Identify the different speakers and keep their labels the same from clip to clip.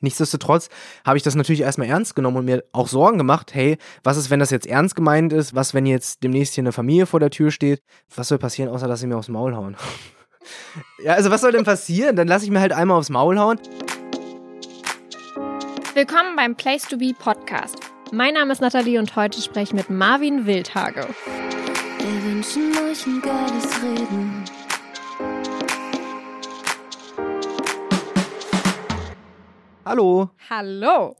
Speaker 1: Nichtsdestotrotz habe ich das natürlich erstmal ernst genommen und mir auch Sorgen gemacht, hey, was ist, wenn das jetzt ernst gemeint ist? Was, wenn jetzt demnächst hier eine Familie vor der Tür steht? Was soll passieren, außer dass sie mir aufs Maul hauen? ja, also was soll denn passieren? Dann lasse ich mir halt einmal aufs Maul hauen.
Speaker 2: Willkommen beim Place to Be Podcast. Mein Name ist Nathalie und heute spreche ich mit Marvin Wildhage.
Speaker 3: Wir wünschen euch ein geiles Reden.
Speaker 1: Hallo.
Speaker 2: Hallo.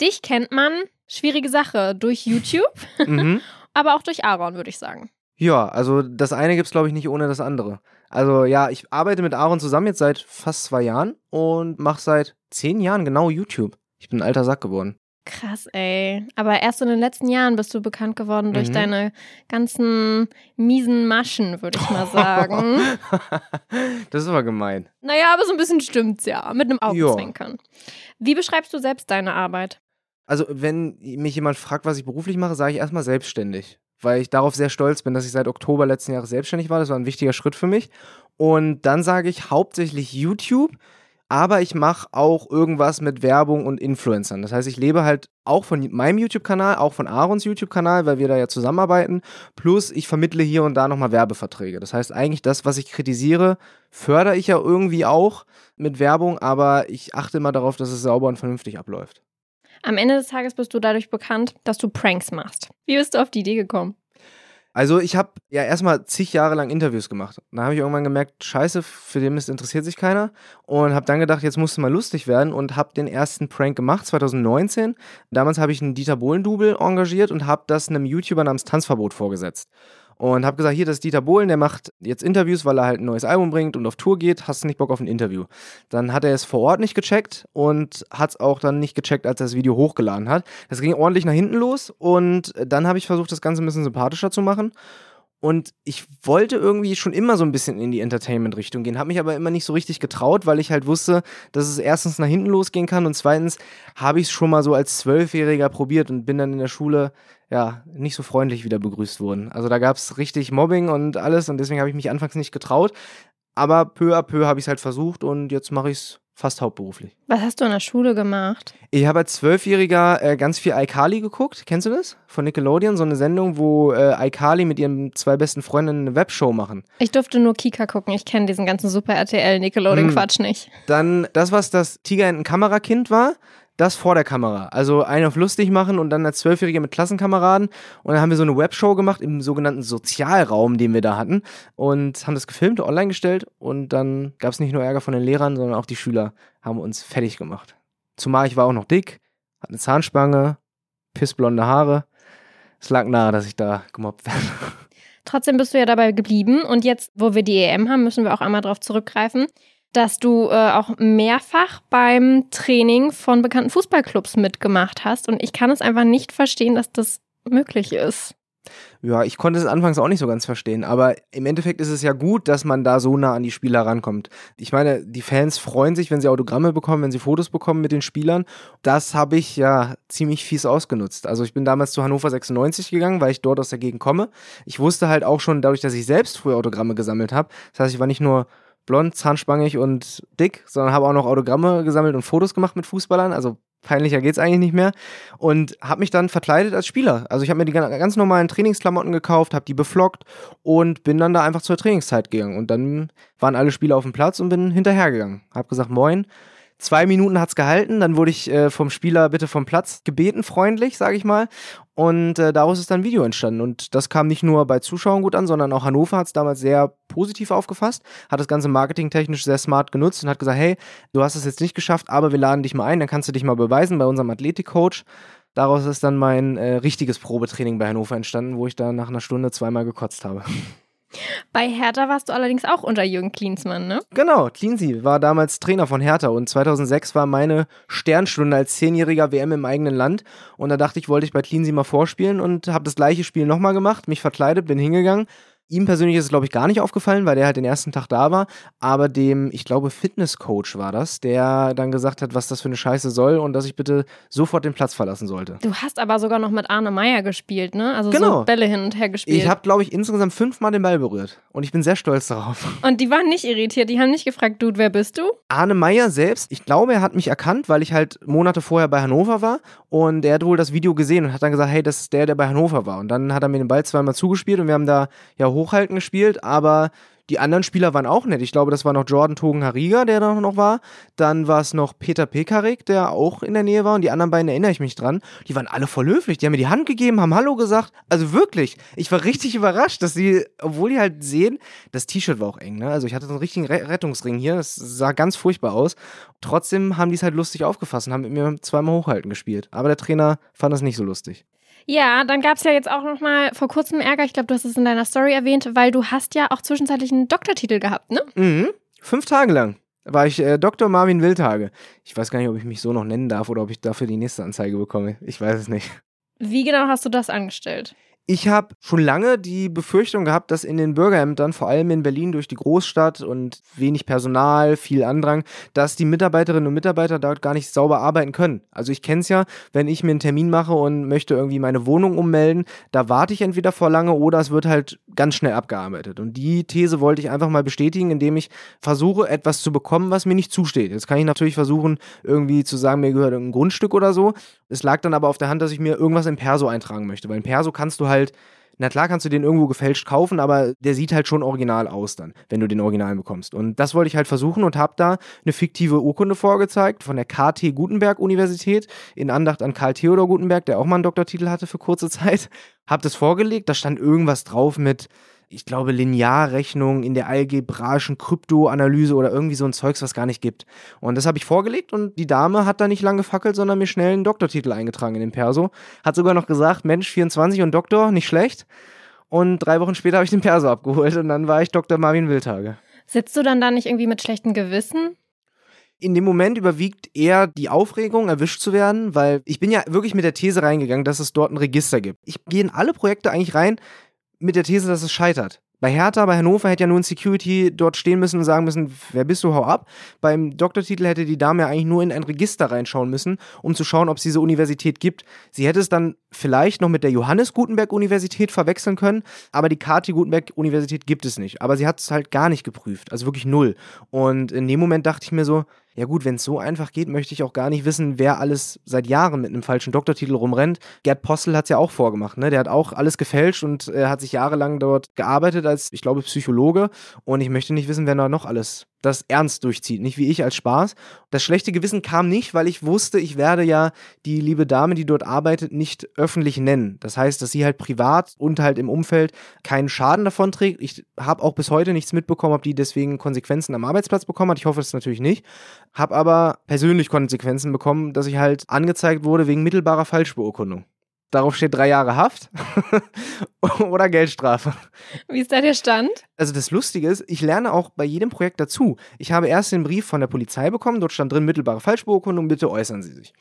Speaker 2: Dich kennt man, schwierige Sache, durch YouTube,
Speaker 1: Mhm.
Speaker 2: aber auch durch Aaron, würde ich sagen.
Speaker 1: Ja, also das eine gibt es, glaube ich, nicht ohne das andere. Also ja, ich arbeite mit Aaron zusammen jetzt seit fast zwei Jahren und mache seit zehn Jahren genau YouTube. Ich bin ein alter Sack geworden.
Speaker 2: Krass, ey. Aber erst in den letzten Jahren bist du bekannt geworden durch
Speaker 1: Mhm.
Speaker 2: deine ganzen miesen Maschen, würde ich mal sagen.
Speaker 1: das ist aber gemein.
Speaker 2: naja, aber so ein bisschen stimmt's ja, mit einem Augenzwinkern. Wie beschreibst du selbst deine Arbeit?
Speaker 1: Also, wenn mich jemand fragt, was ich beruflich mache, sage ich erstmal selbstständig. Weil ich darauf sehr stolz bin, dass ich seit Oktober letzten Jahres selbstständig war. Das war ein wichtiger Schritt für mich. Und dann sage ich hauptsächlich YouTube, aber ich mache auch irgendwas mit Werbung und Influencern. Das heißt, ich lebe halt auch von meinem YouTube-Kanal, auch von Aarons YouTube-Kanal, weil wir da ja zusammenarbeiten. Plus, ich vermittle hier und da nochmal Werbeverträge. Das heißt, eigentlich das, was ich kritisiere, fördere ich ja irgendwie auch mit Werbung, aber ich achte immer darauf, dass es sauber und vernünftig abläuft.
Speaker 2: Am Ende des Tages bist du dadurch bekannt, dass du Pranks machst. Wie bist du auf die Idee gekommen?
Speaker 1: Also ich habe ja erstmal zig Jahre lang Interviews gemacht. Da habe ich irgendwann gemerkt, scheiße, für den Mist interessiert sich keiner. Und habe dann gedacht, jetzt musst du mal lustig werden und habe den ersten Prank gemacht, 2019. Damals habe ich einen Dieter Bohlen-Double engagiert und habe das einem YouTuber namens Tanzverbot vorgesetzt. Und habe gesagt, hier, das ist Dieter Bohlen, der macht jetzt Interviews, weil er halt ein neues Album bringt und auf Tour geht. Hast du nicht Bock auf ein Interview? Dann hat er es vor Ort nicht gecheckt und hat es auch dann nicht gecheckt, als er das Video hochgeladen hat. Das ging ordentlich nach hinten los und dann habe ich versucht, das Ganze ein bisschen sympathischer zu machen. Und ich wollte irgendwie schon immer so ein bisschen in die Entertainment-Richtung gehen, habe mich aber immer nicht so richtig getraut, weil ich halt wusste, dass es erstens nach hinten losgehen kann und zweitens habe ich es schon mal so als Zwölfjähriger probiert und bin dann in der Schule ja nicht so freundlich wieder begrüßt worden. Also da gab es richtig Mobbing und alles und deswegen habe ich mich anfangs nicht getraut. Aber peu à peu habe ich es halt versucht und jetzt mache ich es fast hauptberuflich.
Speaker 2: Was hast du in der Schule gemacht?
Speaker 1: Ich habe als Zwölfjähriger äh, ganz viel iCarly geguckt. Kennst du das? Von Nickelodeon, so eine Sendung, wo äh, iCarly mit ihren zwei besten Freundinnen eine Webshow machen.
Speaker 2: Ich durfte nur Kika gucken. Ich kenne diesen ganzen Super RTL Nickelodeon Quatsch nicht.
Speaker 1: Dann das, was das Tigerenten-Kamerakind war, das vor der Kamera. Also einen auf lustig machen und dann als Zwölfjähriger mit Klassenkameraden. Und dann haben wir so eine Webshow gemacht im sogenannten Sozialraum, den wir da hatten. Und haben das gefilmt, online gestellt. Und dann gab es nicht nur Ärger von den Lehrern, sondern auch die Schüler haben uns fertig gemacht. Zumal ich war auch noch dick, hatte eine Zahnspange, pissblonde Haare. Es lag nahe, dass ich da gemobbt werde.
Speaker 2: Trotzdem bist du ja dabei geblieben. Und jetzt, wo wir die EM haben, müssen wir auch einmal darauf zurückgreifen, dass du äh, auch mehrfach beim Training von bekannten Fußballclubs mitgemacht hast. Und ich kann es einfach nicht verstehen, dass das möglich ist.
Speaker 1: Ja, ich konnte es anfangs auch nicht so ganz verstehen, aber im Endeffekt ist es ja gut, dass man da so nah an die Spieler rankommt. Ich meine, die Fans freuen sich, wenn sie Autogramme bekommen, wenn sie Fotos bekommen mit den Spielern. Das habe ich ja ziemlich fies ausgenutzt. Also ich bin damals zu Hannover 96 gegangen, weil ich dort aus der Gegend komme. Ich wusste halt auch schon, dadurch, dass ich selbst früher Autogramme gesammelt habe, das heißt, ich war nicht nur blond, zahnspangig und dick, sondern habe auch noch Autogramme gesammelt und Fotos gemacht mit Fußballern. Also peinlicher geht's eigentlich nicht mehr. Und habe mich dann verkleidet als Spieler. Also ich habe mir die ganz normalen Trainingsklamotten gekauft, habe die beflockt und bin dann da einfach zur Trainingszeit gegangen. Und dann waren alle Spieler auf dem Platz und bin hinterhergegangen. Hab gesagt, moin. Zwei Minuten hat's gehalten, dann wurde ich äh, vom Spieler bitte vom Platz gebeten, freundlich, sage ich mal. Und äh, daraus ist dann ein Video entstanden. Und das kam nicht nur bei Zuschauern gut an, sondern auch Hannover hat es damals sehr positiv aufgefasst, hat das Ganze marketingtechnisch sehr smart genutzt und hat gesagt, hey, du hast es jetzt nicht geschafft, aber wir laden dich mal ein, dann kannst du dich mal beweisen bei unserem Athletikcoach. Daraus ist dann mein äh, richtiges Probetraining bei Hannover entstanden, wo ich da nach einer Stunde zweimal gekotzt habe.
Speaker 2: Bei Hertha warst du allerdings auch unter Jürgen Klinsmann, ne?
Speaker 1: Genau, Cleansy war damals Trainer von Hertha und 2006 war meine Sternstunde als zehnjähriger WM im eigenen Land und da dachte ich, wollte ich bei Cleansy mal vorspielen und habe das gleiche Spiel nochmal gemacht, mich verkleidet, bin hingegangen. Ihm persönlich ist es, glaube ich, gar nicht aufgefallen, weil der halt den ersten Tag da war. Aber dem, ich glaube, Fitnesscoach war das, der dann gesagt hat, was das für eine Scheiße soll und dass ich bitte sofort den Platz verlassen sollte.
Speaker 2: Du hast aber sogar noch mit Arne Meyer gespielt, ne? Also
Speaker 1: Genau.
Speaker 2: so Bälle hin und her gespielt.
Speaker 1: Ich habe, glaube ich, insgesamt fünfmal den Ball berührt. Und ich bin sehr stolz darauf.
Speaker 2: und die waren nicht irritiert, die haben nicht gefragt, Dude, wer bist du?
Speaker 1: Arne Meyer selbst, ich glaube, er hat mich erkannt, weil ich halt Monate vorher bei Hannover war und er hat wohl das Video gesehen und hat dann gesagt, hey, das ist der, der bei Hannover war. Und dann hat er mir den Ball zweimal zugespielt und wir haben da ja hochhalten gespielt, aber die anderen Spieler waren auch nett. Ich glaube, das war noch Jordan Togen Hariga, der da noch war. Dann war es noch Peter Pekarik, der auch in der Nähe war. Und die anderen beiden erinnere ich mich dran. Die waren alle voll höflich. Die haben mir die Hand gegeben, haben Hallo gesagt. Also wirklich, ich war richtig überrascht, dass sie, obwohl die halt sehen, das T-Shirt war auch eng. Ne? Also ich hatte so einen richtigen Re Rettungsring hier. Das sah ganz furchtbar aus. Trotzdem haben die es halt lustig aufgefasst und haben mit mir zweimal hochhalten gespielt. Aber der Trainer fand das nicht so lustig.
Speaker 2: Ja, dann gab es ja jetzt auch noch mal vor kurzem Ärger, ich glaube, du hast es in deiner Story erwähnt, weil du hast ja auch zwischenzeitlich einen Doktortitel gehabt, ne?
Speaker 1: Mhm. Fünf Tage lang war ich äh, Dr. Marvin Wildhage. Ich weiß gar nicht, ob ich mich so noch nennen darf oder ob ich dafür die nächste Anzeige bekomme. Ich weiß es nicht.
Speaker 2: Wie genau hast du das angestellt?
Speaker 1: Ich habe schon lange die Befürchtung gehabt, dass in den Bürgerämtern, vor allem in Berlin durch die Großstadt und wenig Personal, viel Andrang, dass die Mitarbeiterinnen und Mitarbeiter dort gar nicht sauber arbeiten können. Also ich kenne es ja, wenn ich mir einen Termin mache und möchte irgendwie meine Wohnung ummelden, da warte ich entweder vor lange oder es wird halt ganz schnell abgearbeitet. Und die These wollte ich einfach mal bestätigen, indem ich versuche, etwas zu bekommen, was mir nicht zusteht. Jetzt kann ich natürlich versuchen, irgendwie zu sagen, mir gehört ein Grundstück oder so. Es lag dann aber auf der Hand, dass ich mir irgendwas im Perso eintragen möchte, weil im Perso kannst du halt na klar kannst du den irgendwo gefälscht kaufen, aber der sieht halt schon original aus dann, wenn du den Original bekommst. Und das wollte ich halt versuchen und habe da eine fiktive Urkunde vorgezeigt von der KT Gutenberg Universität in Andacht an Karl Theodor Gutenberg, der auch mal einen Doktortitel hatte für kurze Zeit. Hab das vorgelegt, da stand irgendwas drauf mit ich glaube, Linearrechnung in der algebraischen Kryptoanalyse oder irgendwie so ein Zeugs, was gar nicht gibt. Und das habe ich vorgelegt und die Dame hat da nicht lange gefackelt, sondern mir schnell einen Doktortitel eingetragen in den Perso. Hat sogar noch gesagt, Mensch, 24 und Doktor, nicht schlecht. Und drei Wochen später habe ich den Perso abgeholt und dann war ich Dr. Marvin Wildhage.
Speaker 2: Sitzt du dann da nicht irgendwie mit schlechtem Gewissen?
Speaker 1: in dem Moment überwiegt eher die Aufregung, erwischt zu werden, weil ich bin ja wirklich mit der These reingegangen, dass es dort ein Register gibt. Ich gehe in alle Projekte eigentlich rein mit der These, dass es scheitert. Bei Hertha, bei Hannover hätte ja nur ein Security dort stehen müssen und sagen müssen, wer bist du, hau ab. Beim Doktortitel hätte die Dame ja eigentlich nur in ein Register reinschauen müssen, um zu schauen, ob es diese Universität gibt. Sie hätte es dann vielleicht noch mit der Johannes Gutenberg Universität verwechseln können, aber die KT Gutenberg Universität gibt es nicht. Aber sie hat es halt gar nicht geprüft, also wirklich null. Und in dem Moment dachte ich mir so, ja gut, wenn es so einfach geht, möchte ich auch gar nicht wissen, wer alles seit Jahren mit einem falschen Doktortitel rumrennt. Gerd Postel hat es ja auch vorgemacht, ne? Der hat auch alles gefälscht und äh, hat sich jahrelang dort gearbeitet als, ich glaube, Psychologe. Und ich möchte nicht wissen, wer da noch alles das ernst durchzieht, nicht wie ich als Spaß. Das schlechte Gewissen kam nicht, weil ich wusste, ich werde ja die liebe Dame, die dort arbeitet, nicht öffentlich nennen. Das heißt, dass sie halt privat und halt im Umfeld keinen Schaden davon trägt. Ich habe auch bis heute nichts mitbekommen, ob die deswegen Konsequenzen am Arbeitsplatz bekommen hat. Ich hoffe es natürlich nicht. Habe aber persönlich Konsequenzen bekommen, dass ich halt angezeigt wurde wegen mittelbarer Falschbeurkundung. Darauf steht drei Jahre Haft oder Geldstrafe.
Speaker 2: Wie ist da der Stand?
Speaker 1: Also das Lustige ist, ich lerne auch bei jedem Projekt dazu. Ich habe erst den Brief von der Polizei bekommen, dort stand drin mittelbare Falschbeurkundung, bitte äußern Sie sich.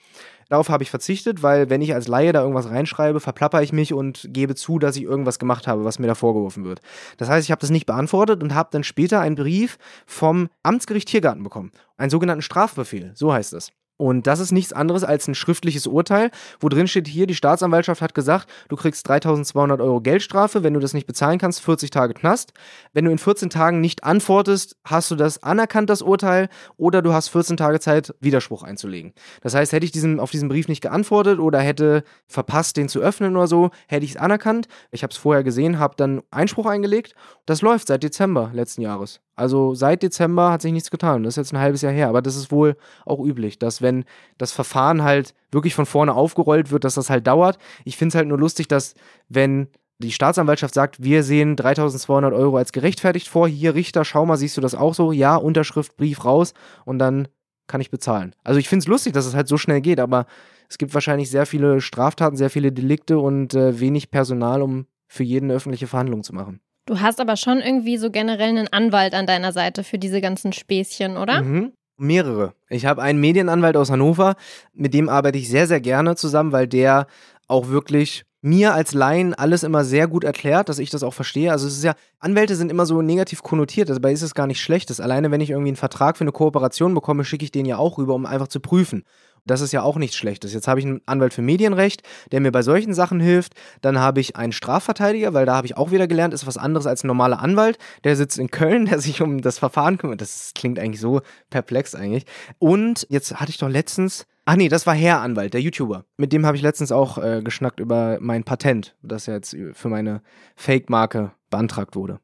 Speaker 1: Darauf habe ich verzichtet, weil wenn ich als Laie da irgendwas reinschreibe, verplapper ich mich und gebe zu, dass ich irgendwas gemacht habe, was mir da vorgeworfen wird. Das heißt, ich habe das nicht beantwortet und habe dann später einen Brief vom Amtsgericht Tiergarten bekommen. Einen sogenannten Strafbefehl, so heißt es. Und das ist nichts anderes als ein schriftliches Urteil, wo drin steht hier, die Staatsanwaltschaft hat gesagt, du kriegst 3200 Euro Geldstrafe, wenn du das nicht bezahlen kannst, 40 Tage Knast. Wenn du in 14 Tagen nicht antwortest, hast du das anerkannt, das Urteil, oder du hast 14 Tage Zeit, Widerspruch einzulegen. Das heißt, hätte ich diesem, auf diesen Brief nicht geantwortet oder hätte verpasst, den zu öffnen oder so, hätte ich es anerkannt. Ich habe es vorher gesehen, habe dann Einspruch eingelegt. Das läuft seit Dezember letzten Jahres. Also seit Dezember hat sich nichts getan. Das ist jetzt ein halbes Jahr her. Aber das ist wohl auch üblich, dass wenn das Verfahren halt wirklich von vorne aufgerollt wird, dass das halt dauert. Ich finde es halt nur lustig, dass wenn die Staatsanwaltschaft sagt, wir sehen 3200 Euro als gerechtfertigt vor, hier Richter, schau mal, siehst du das auch so? Ja, Unterschrift, Brief raus und dann kann ich bezahlen. Also ich finde es lustig, dass es halt so schnell geht, aber es gibt wahrscheinlich sehr viele Straftaten, sehr viele Delikte und äh, wenig Personal, um für jeden eine öffentliche Verhandlung zu machen.
Speaker 2: Du hast aber schon irgendwie so generell einen Anwalt an deiner Seite für diese ganzen Späßchen, oder?
Speaker 1: Mhm. Mehrere. Ich habe einen Medienanwalt aus Hannover, mit dem arbeite ich sehr, sehr gerne zusammen, weil der auch wirklich mir als Laien alles immer sehr gut erklärt, dass ich das auch verstehe. Also es ist ja, Anwälte sind immer so negativ konnotiert, dabei ist es gar nicht schlechtes. Alleine wenn ich irgendwie einen Vertrag für eine Kooperation bekomme, schicke ich den ja auch rüber, um einfach zu prüfen. Das ist ja auch nichts Schlechtes. Jetzt habe ich einen Anwalt für Medienrecht, der mir bei solchen Sachen hilft. Dann habe ich einen Strafverteidiger, weil da habe ich auch wieder gelernt, ist was anderes als ein normaler Anwalt. Der sitzt in Köln, der sich um das Verfahren kümmert. Das klingt eigentlich so perplex eigentlich. Und jetzt hatte ich doch letztens Ach nee, das war Herr Anwalt, der YouTuber. Mit dem habe ich letztens auch äh, geschnackt über mein Patent, das jetzt für meine Fake-Marke beantragt wurde.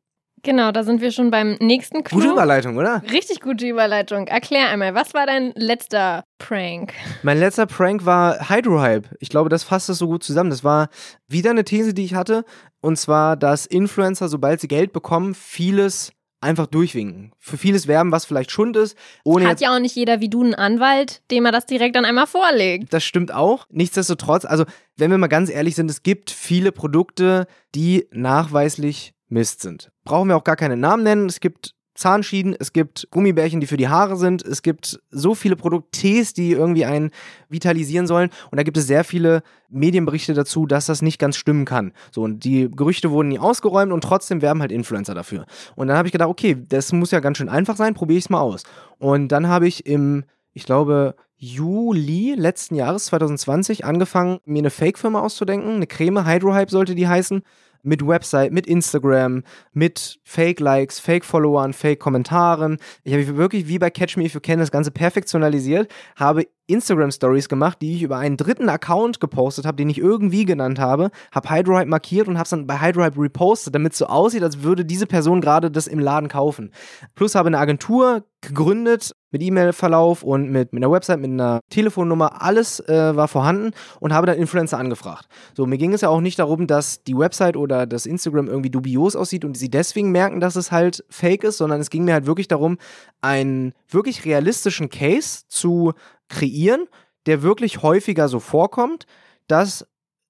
Speaker 2: Genau, da sind wir schon beim nächsten Clou.
Speaker 1: Gute Überleitung, oder?
Speaker 2: Richtig gute Überleitung. Erklär einmal, was war dein letzter Prank?
Speaker 1: Mein letzter Prank war Hydrohype. Ich glaube, das fasst es so gut zusammen. Das war wieder eine These, die ich hatte. Und zwar, dass Influencer, sobald sie Geld bekommen, vieles einfach durchwinken. Für vieles werben, was vielleicht Schund ist. Ohne
Speaker 2: Hat ja auch nicht jeder wie du einen Anwalt, dem er das direkt dann einmal vorlegt.
Speaker 1: Das stimmt auch. Nichtsdestotrotz, also wenn wir mal ganz ehrlich sind, es gibt viele Produkte, die nachweislich Mist sind. Brauchen wir auch gar keine Namen nennen. Es gibt Zahnschienen, es gibt Gummibärchen, die für die Haare sind, es gibt so viele Produktees, die irgendwie einen vitalisieren sollen und da gibt es sehr viele Medienberichte dazu, dass das nicht ganz stimmen kann. So und die Gerüchte wurden nie ausgeräumt und trotzdem werben halt Influencer dafür. Und dann habe ich gedacht, okay, das muss ja ganz schön einfach sein, probiere ich es mal aus. Und dann habe ich im ich glaube, Juli letzten Jahres 2020 angefangen, mir eine Fake-Firma auszudenken. Eine Creme, Hydrohype sollte die heißen mit Website, mit Instagram, mit Fake-Likes, Fake-Followern, Fake-Kommentaren. Ich habe wirklich wie bei Catch Me If You Can das Ganze perfektionalisiert, habe Instagram-Stories gemacht, die ich über einen dritten Account gepostet habe, den ich irgendwie genannt habe, habe Hydrohype markiert und habe es dann bei Hydrohype repostet, damit es so aussieht, als würde diese Person gerade das im Laden kaufen. Plus habe eine Agentur gegründet mit E-Mail-Verlauf und mit, mit einer Website, mit einer Telefonnummer, alles äh, war vorhanden und habe dann Influencer angefragt. So, mir ging es ja auch nicht darum, dass die Website oder das Instagram irgendwie dubios aussieht und sie deswegen merken, dass es halt fake ist, sondern es ging mir halt wirklich darum, einen wirklich realistischen Case zu kreieren, der wirklich häufiger so vorkommt, dass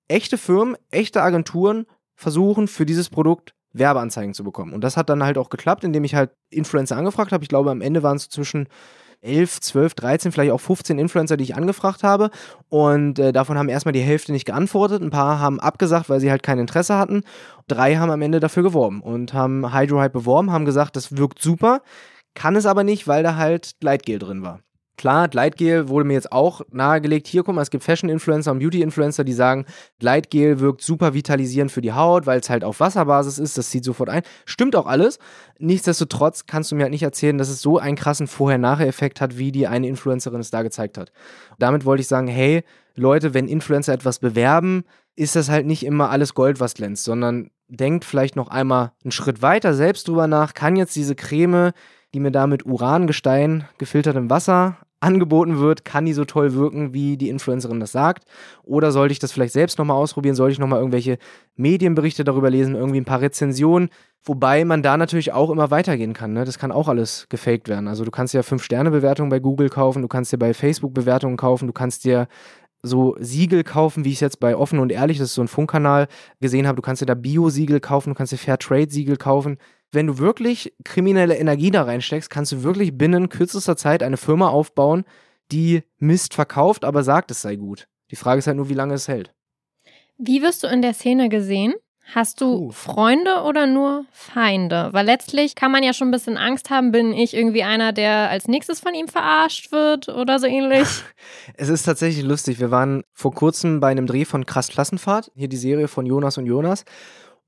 Speaker 1: echte Firmen, echte Agenturen versuchen, für dieses Produkt Werbeanzeigen zu bekommen. Und das hat dann halt auch geklappt, indem ich halt Influencer angefragt habe. Ich glaube, am Ende waren es zwischen 11, 12, 13, vielleicht auch 15 Influencer, die ich angefragt habe. Und äh, davon haben erstmal die Hälfte nicht geantwortet. Ein paar haben abgesagt, weil sie halt kein Interesse hatten. Drei haben am Ende dafür geworben und haben Hydrohype beworben, haben gesagt, das wirkt super. Kann es aber nicht, weil da halt Gleitgel drin war. Klar, Gleitgel wurde mir jetzt auch nahegelegt. Hier, guck mal, es gibt Fashion-Influencer und Beauty-Influencer, die sagen, Gleitgel wirkt super vitalisierend für die Haut, weil es halt auf Wasserbasis ist. Das zieht sofort ein. Stimmt auch alles. Nichtsdestotrotz kannst du mir halt nicht erzählen, dass es so einen krassen Vorher-Nachher-Effekt hat, wie die eine Influencerin es da gezeigt hat. Damit wollte ich sagen, hey, Leute, wenn Influencer etwas bewerben, ist das halt nicht immer alles Gold, was glänzt, sondern denkt vielleicht noch einmal einen Schritt weiter selbst drüber nach. Kann jetzt diese Creme, die mir da mit Urangestein gefiltertem Wasser angeboten wird, kann die so toll wirken, wie die Influencerin das sagt? Oder sollte ich das vielleicht selbst nochmal ausprobieren? Sollte ich nochmal irgendwelche Medienberichte darüber lesen, irgendwie ein paar Rezensionen? Wobei man da natürlich auch immer weitergehen kann. Ne? Das kann auch alles gefaked werden. Also du kannst ja 5-Sterne-Bewertungen bei Google kaufen, du kannst dir bei Facebook Bewertungen kaufen, du kannst dir so Siegel kaufen, wie ich es jetzt bei Offen und Ehrlich, das ist so ein Funkkanal, gesehen habe. Du kannst dir da Bio-Siegel kaufen, du kannst dir Fairtrade-Siegel kaufen wenn du wirklich kriminelle Energie da reinsteckst, kannst du wirklich binnen kürzester Zeit eine Firma aufbauen, die Mist verkauft, aber sagt, es sei gut. Die Frage ist halt nur, wie lange es hält.
Speaker 2: Wie wirst du in der Szene gesehen? Hast du Freunde oder nur Feinde? Weil letztlich kann man ja schon ein bisschen Angst haben, bin ich irgendwie einer, der als nächstes von ihm verarscht wird oder so ähnlich?
Speaker 1: es ist tatsächlich lustig. Wir waren vor kurzem bei einem Dreh von Krass Klassenfahrt, hier die Serie von Jonas und Jonas.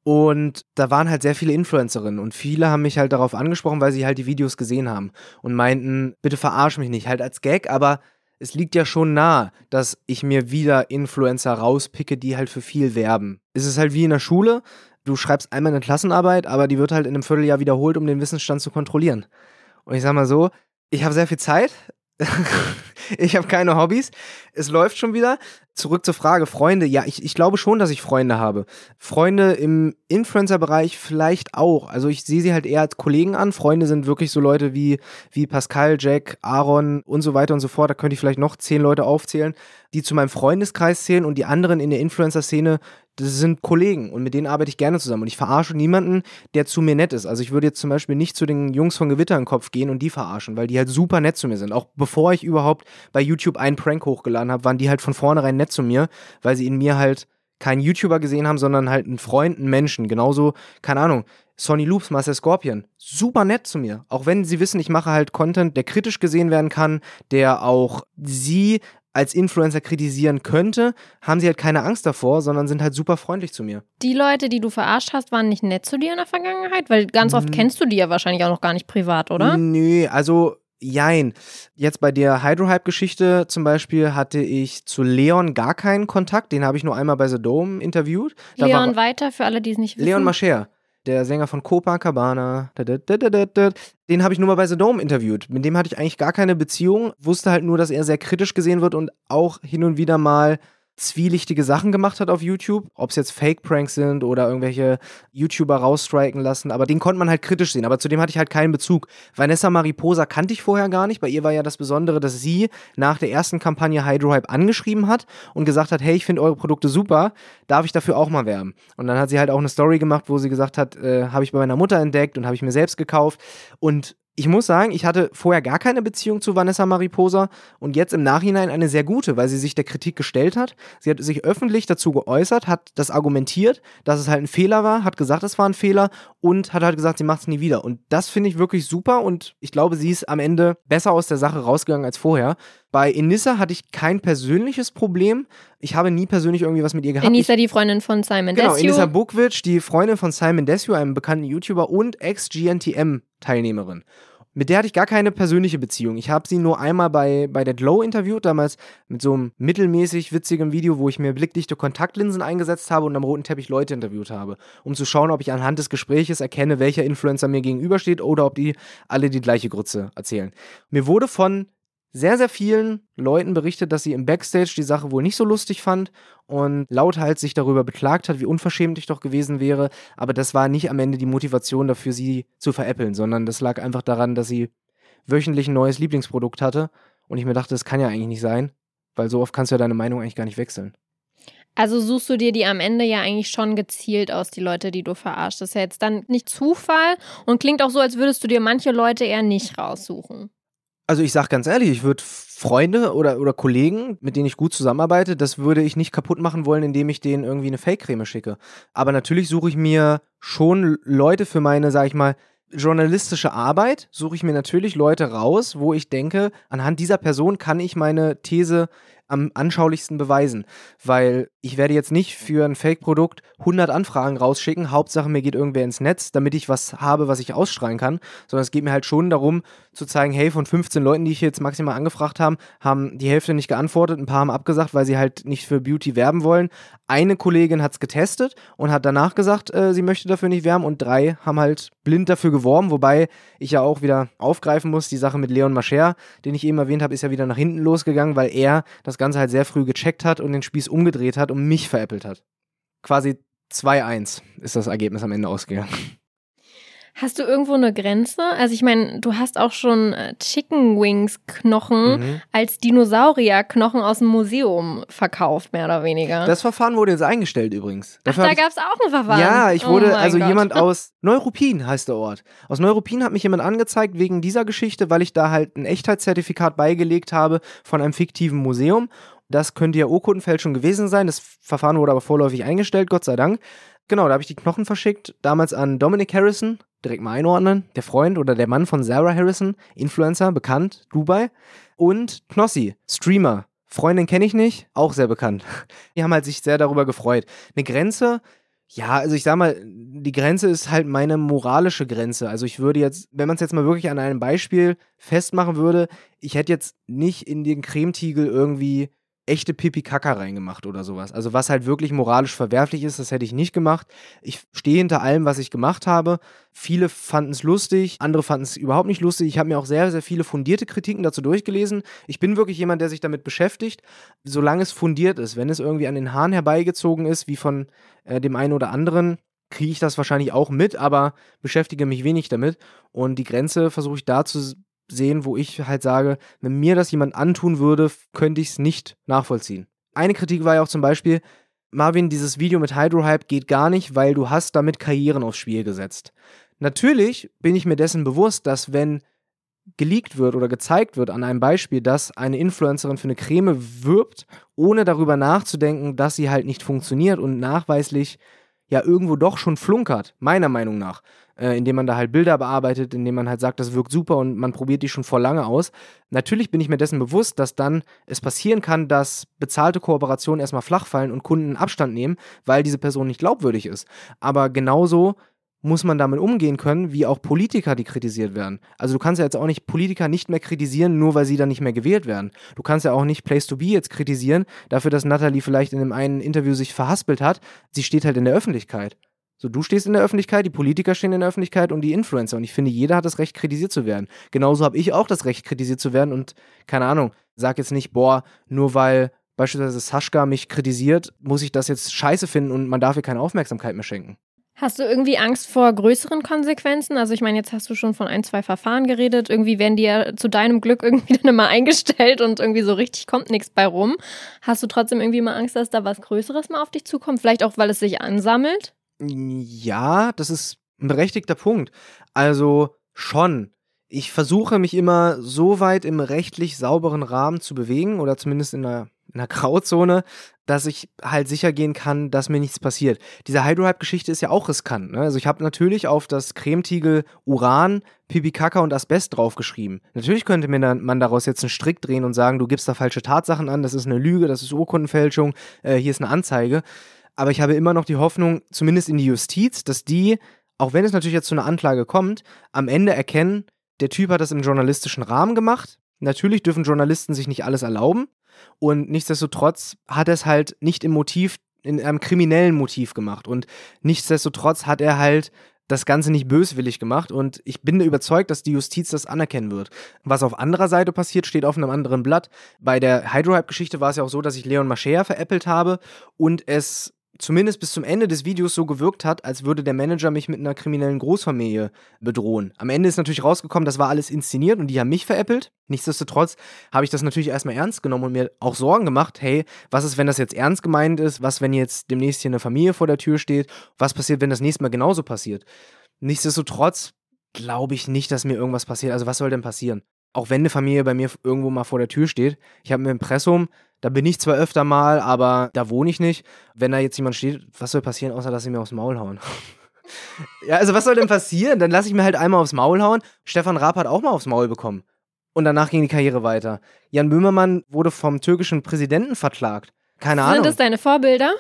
Speaker 1: Und da waren halt sehr viele Influencerinnen und viele haben mich halt darauf angesprochen, weil sie halt die Videos gesehen haben und meinten, bitte verarsch mich nicht, halt als Gag, aber es liegt ja schon nah, dass ich mir wieder Influencer rauspicke, die halt für viel werben. Es ist halt wie in der Schule, du schreibst einmal eine Klassenarbeit, aber die wird halt in einem Vierteljahr wiederholt, um den Wissensstand zu kontrollieren. Und ich sag mal so, ich habe sehr viel Zeit, ich habe keine Hobbys. Es läuft schon wieder. Zurück zur Frage, Freunde. Ja, ich, ich glaube schon, dass ich Freunde habe. Freunde im Influencer-Bereich vielleicht auch. Also ich sehe sie halt eher als Kollegen an. Freunde sind wirklich so Leute wie, wie Pascal, Jack, Aaron und so weiter und so fort. Da könnte ich vielleicht noch zehn Leute aufzählen, die zu meinem Freundeskreis zählen und die anderen in der Influencer-Szene das sind Kollegen und mit denen arbeite ich gerne zusammen. Und ich verarsche niemanden, der zu mir nett ist. Also ich würde jetzt zum Beispiel nicht zu den Jungs von Gewitter in den Kopf gehen und die verarschen, weil die halt super nett zu mir sind. Auch bevor ich überhaupt bei YouTube einen Prank hochgeladen habe, waren die halt von vornherein nett zu mir, weil sie in mir halt keinen YouTuber gesehen haben, sondern halt einen Freund, einen Menschen. Genauso, keine Ahnung, Sonny Loops, Marcel Scorpion, super nett zu mir. Auch wenn sie wissen, ich mache halt Content, der kritisch gesehen werden kann, der auch sie als Influencer kritisieren könnte, haben sie halt keine Angst davor, sondern sind halt super freundlich zu mir.
Speaker 2: Die Leute, die du verarscht hast, waren nicht nett zu dir in der Vergangenheit? Weil ganz oft
Speaker 1: Mm.
Speaker 2: kennst du die ja wahrscheinlich auch noch gar nicht privat, oder?
Speaker 1: Nö, also jein. Jetzt bei der Hydrohype-Geschichte zum Beispiel hatte ich zu Leon gar keinen Kontakt. Den habe ich nur einmal bei The Dome interviewt. Da
Speaker 2: Leon
Speaker 1: war,
Speaker 2: weiter, für alle, die es nicht wissen.
Speaker 1: Leon Mascher, der Sänger von Copacabana. Den habe ich nur mal bei The Dome interviewt. Mit dem hatte ich eigentlich gar keine Beziehung. Wusste halt nur, dass er sehr kritisch gesehen wird und auch hin und wieder mal zwielichtige Sachen gemacht hat auf YouTube. Ob es jetzt Fake-Pranks sind oder irgendwelche YouTuber rausstriken lassen. Aber den konnte man halt kritisch sehen. Aber zu dem hatte ich halt keinen Bezug. Vanessa Mariposa kannte ich vorher gar nicht. Bei ihr war ja das Besondere, dass sie nach der ersten Kampagne Hydrohype angeschrieben hat und gesagt hat, hey, ich finde eure Produkte super, darf ich dafür auch mal werben? Und dann hat sie halt auch eine Story gemacht, wo sie gesagt hat, äh, habe ich bei meiner Mutter entdeckt und habe ich mir selbst gekauft. Und ich muss sagen, ich hatte vorher gar keine Beziehung zu Vanessa Mariposa und jetzt im Nachhinein eine sehr gute, weil sie sich der Kritik gestellt hat. Sie hat sich öffentlich dazu geäußert, hat das argumentiert, dass es halt ein Fehler war, hat gesagt, es war ein Fehler und hat halt gesagt, sie macht es nie wieder. Und das finde ich wirklich super und ich glaube, sie ist am Ende besser aus der Sache rausgegangen als vorher. Bei Enissa hatte ich kein persönliches Problem. Ich habe nie persönlich irgendwie was mit ihr gehabt.
Speaker 2: Enisa, die Freundin von Simon
Speaker 1: Genau,
Speaker 2: Desue.
Speaker 1: Enisa Bukvic, die Freundin von Simon Desue, einem bekannten YouTuber und Ex-GNTM-Teilnehmerin. Mit der hatte ich gar keine persönliche Beziehung. Ich habe sie nur einmal bei, bei der Glow interviewt, damals mit so einem mittelmäßig witzigen Video, wo ich mir blickdichte Kontaktlinsen eingesetzt habe und am roten Teppich Leute interviewt habe, um zu schauen, ob ich anhand des Gespräches erkenne, welcher Influencer mir gegenübersteht oder ob die alle die gleiche Grütze erzählen. Mir wurde von sehr, sehr vielen Leuten berichtet, dass sie im Backstage die Sache wohl nicht so lustig fand und lauthals sich darüber beklagt hat, wie unverschämt ich doch gewesen wäre. Aber das war nicht am Ende die Motivation dafür, sie zu veräppeln, sondern das lag einfach daran, dass sie wöchentlich ein neues Lieblingsprodukt hatte und ich mir dachte, das kann ja eigentlich nicht sein, weil so oft kannst du ja deine Meinung eigentlich gar nicht wechseln.
Speaker 2: Also suchst du dir die am Ende ja eigentlich schon gezielt aus, die Leute, die du verarschst. Das ist ja jetzt dann nicht Zufall und klingt auch so, als würdest du dir manche Leute eher nicht raussuchen.
Speaker 1: Also ich sag ganz ehrlich, ich würde Freunde oder, oder Kollegen, mit denen ich gut zusammenarbeite, das würde ich nicht kaputt machen wollen, indem ich denen irgendwie eine Fake-Creme schicke. Aber natürlich suche ich mir schon Leute für meine, sag ich mal, journalistische Arbeit, suche ich mir natürlich Leute raus, wo ich denke, anhand dieser Person kann ich meine These am anschaulichsten beweisen. Weil ich werde jetzt nicht für ein Fake-Produkt 100 Anfragen rausschicken, Hauptsache mir geht irgendwer ins Netz, damit ich was habe, was ich ausstrahlen kann, sondern es geht mir halt schon darum zu zeigen, hey, von 15 Leuten, die ich jetzt maximal angefragt habe, haben die Hälfte nicht geantwortet, ein paar haben abgesagt, weil sie halt nicht für Beauty werben wollen. Eine Kollegin hat es getestet und hat danach gesagt, äh, sie möchte dafür nicht werben und drei haben halt blind dafür geworben, wobei ich ja auch wieder aufgreifen muss, die Sache mit Leon Mascher, den ich eben erwähnt habe, ist ja wieder nach hinten losgegangen, weil er das Ganze halt sehr früh gecheckt hat und den Spieß umgedreht hat und mich veräppelt hat. Quasi 2-1 ist das Ergebnis am Ende ausgegangen.
Speaker 2: Hast du irgendwo eine Grenze? Also ich meine, du hast auch schon äh, Chicken Wings Knochen
Speaker 1: Mhm.
Speaker 2: als Dinosaurier-Knochen aus dem Museum verkauft, mehr oder weniger.
Speaker 1: Das Verfahren wurde jetzt eingestellt übrigens.
Speaker 2: Ach,
Speaker 1: Dafür
Speaker 2: da
Speaker 1: hab ich-
Speaker 2: gab es auch ein Verfahren.
Speaker 1: Ja, ich
Speaker 2: Oh
Speaker 1: wurde,
Speaker 2: mein
Speaker 1: also
Speaker 2: Gott.
Speaker 1: jemand aus Neuruppin heißt der Ort. Aus Neuruppin hat mich jemand angezeigt wegen dieser Geschichte, weil ich da halt ein Echtheitszertifikat beigelegt habe von einem fiktiven Museum. Das könnte ja Urkundenfälschung gewesen sein. Das Verfahren wurde aber vorläufig eingestellt, Gott sei Dank. Genau, da habe ich die Knochen verschickt, damals an Dominic Harrison, direkt mal einordnen, der Freund oder der Mann von Sarah Harrison, Influencer, bekannt, Dubai. Und Knossi, Streamer, Freundin kenne ich nicht, auch sehr bekannt. Die haben halt sich sehr darüber gefreut. Eine Grenze, ja, also ich sag mal, die Grenze ist halt meine moralische Grenze. Also ich würde jetzt, wenn man es jetzt mal wirklich an einem Beispiel festmachen würde, ich hätte jetzt nicht in den Cremetiegel irgendwie echte Pipi-Kaka reingemacht oder sowas. Also was halt wirklich moralisch verwerflich ist, das hätte ich nicht gemacht. Ich stehe hinter allem, was ich gemacht habe. Viele fanden es lustig, andere fanden es überhaupt nicht lustig. Ich habe mir auch sehr, sehr viele fundierte Kritiken dazu durchgelesen. Ich bin wirklich jemand, der sich damit beschäftigt, solange es fundiert ist. Wenn es irgendwie an den Haaren herbeigezogen ist, wie von äh, dem einen oder anderen, kriege ich das wahrscheinlich auch mit, aber beschäftige mich wenig damit. Und die Grenze versuche ich da zu sehen, wo ich halt sage, wenn mir das jemand antun würde, könnte ich es nicht nachvollziehen. Eine Kritik war ja auch zum Beispiel, Marvin, dieses Video mit Hydrohype geht gar nicht, weil du hast damit Karrieren aufs Spiel gesetzt. Natürlich bin ich mir dessen bewusst, dass wenn geleakt wird oder gezeigt wird an einem Beispiel, dass eine Influencerin für eine Creme wirbt, ohne darüber nachzudenken, dass sie halt nicht funktioniert und nachweislich ja irgendwo doch schon flunkert, meiner Meinung nach, äh, indem man da halt Bilder bearbeitet, indem man halt sagt, das wirkt super und man probiert die schon vor lange aus. Natürlich bin ich mir dessen bewusst, dass dann es passieren kann, dass bezahlte Kooperationen erstmal flach fallen und Kunden Abstand nehmen, weil diese Person nicht glaubwürdig ist. Aber genauso muss man damit umgehen können, wie auch Politiker, die kritisiert werden. Also du kannst ja jetzt auch nicht Politiker nicht mehr kritisieren, nur weil sie dann nicht mehr gewählt werden. Du kannst ja auch nicht Place to Be jetzt kritisieren, dafür, dass Natalie vielleicht in dem einen Interview sich verhaspelt hat. Sie steht halt in der Öffentlichkeit. So, du stehst in der Öffentlichkeit, die Politiker stehen in der Öffentlichkeit und die Influencer. Und ich finde, jeder hat das Recht, kritisiert zu werden. Genauso habe ich auch das Recht, kritisiert zu werden. Und keine Ahnung, sag jetzt nicht, boah, nur weil beispielsweise Sascha mich kritisiert, muss ich das jetzt scheiße finden und man darf ihr keine Aufmerksamkeit mehr schenken.
Speaker 2: Hast du irgendwie Angst vor größeren Konsequenzen? Also ich meine, jetzt hast du schon von ein, zwei Verfahren geredet. Irgendwie werden die ja zu deinem Glück irgendwie dann immer eingestellt und irgendwie so richtig kommt nichts bei rum. Hast du trotzdem irgendwie mal Angst, dass da was Größeres mal auf dich zukommt? Vielleicht auch, weil es sich ansammelt?
Speaker 1: Ja, das ist ein berechtigter Punkt. Also schon. Ich versuche mich immer so weit im rechtlich sauberen Rahmen zu bewegen oder zumindest in einer in einer Grauzone, dass ich halt sicher gehen kann, dass mir nichts passiert. Diese Hydrohype-Geschichte ist ja auch riskant. Ne? Also ich habe natürlich auf das Cremetiegel Uran, Pipikaka und Asbest draufgeschrieben. Natürlich könnte mir man daraus jetzt einen Strick drehen und sagen, du gibst da falsche Tatsachen an, das ist eine Lüge, das ist Urkundenfälschung, äh, hier ist eine Anzeige. Aber ich habe immer noch die Hoffnung, zumindest in die Justiz, dass die, auch wenn es natürlich jetzt zu einer Anklage kommt, am Ende erkennen, der Typ hat das im journalistischen Rahmen gemacht. Natürlich dürfen Journalisten sich nicht alles erlauben. Und nichtsdestotrotz hat er es halt nicht im Motiv, in einem kriminellen Motiv gemacht. Und nichtsdestotrotz hat er halt das Ganze nicht böswillig gemacht und ich bin überzeugt, dass die Justiz das anerkennen wird. Was auf anderer Seite passiert, steht auf einem anderen Blatt. Bei der Hydrohype-Geschichte war es ja auch so, dass ich Leon Mascher veräppelt habe und es zumindest bis zum Ende des Videos so gewirkt hat, als würde der Manager mich mit einer kriminellen Großfamilie bedrohen. Am Ende ist natürlich rausgekommen, das war alles inszeniert und die haben mich veräppelt. Nichtsdestotrotz habe ich das natürlich erstmal ernst genommen und mir auch Sorgen gemacht, hey, was ist, wenn das jetzt ernst gemeint ist? Was, wenn jetzt demnächst hier eine Familie vor der Tür steht? Was passiert, wenn das nächste Mal genauso passiert? Nichtsdestotrotz glaube ich nicht, dass mir irgendwas passiert. Also was soll denn passieren? Auch wenn eine Familie bei mir irgendwo mal vor der Tür steht, ich habe ein Impressum, da bin ich zwar öfter mal, aber da wohne ich nicht. Wenn da jetzt jemand steht, was soll passieren, außer dass sie mir aufs Maul hauen? ja, also was soll denn passieren? Dann lasse ich mir halt einmal aufs Maul hauen. Stefan Raab hat auch mal aufs Maul bekommen. Und danach ging die Karriere weiter. Jan Böhmermann wurde vom türkischen Präsidenten verklagt. Keine Ahnung.
Speaker 2: Sind das deine Vorbilder?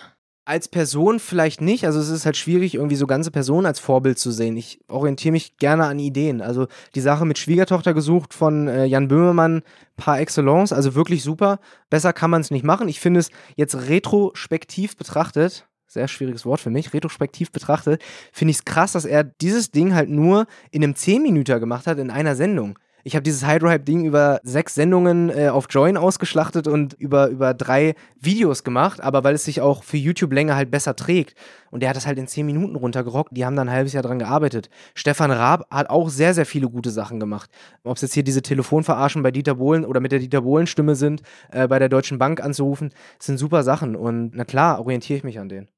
Speaker 1: Als Person vielleicht nicht. Also es ist halt schwierig, irgendwie so ganze Personen als Vorbild zu sehen. Ich orientiere mich gerne an Ideen. Also die Sache mit Schwiegertochter gesucht von äh, Jan Böhmermann par excellence, also wirklich super. Besser kann man es nicht machen. Ich finde es jetzt retrospektiv betrachtet, sehr schwieriges Wort für mich, retrospektiv betrachtet, finde ich es krass, dass er dieses Ding halt nur in einem 10-Minüter gemacht hat in einer Sendung. Ich habe dieses Hydrohype-Ding über sechs Sendungen äh, auf Join ausgeschlachtet und über, über drei Videos gemacht, aber weil es sich auch für YouTube länger halt besser trägt. Und der hat das halt in zehn Minuten runtergerockt. Die haben dann ein halbes Jahr dran gearbeitet. Stefan Raab hat auch sehr, sehr viele gute Sachen gemacht. Ob es jetzt hier diese Telefonverarschen bei Dieter Bohlen oder mit der Dieter Bohlen-Stimme sind, äh, bei der Deutschen Bank anzurufen, sind super Sachen. Und na klar, orientiere ich mich an denen.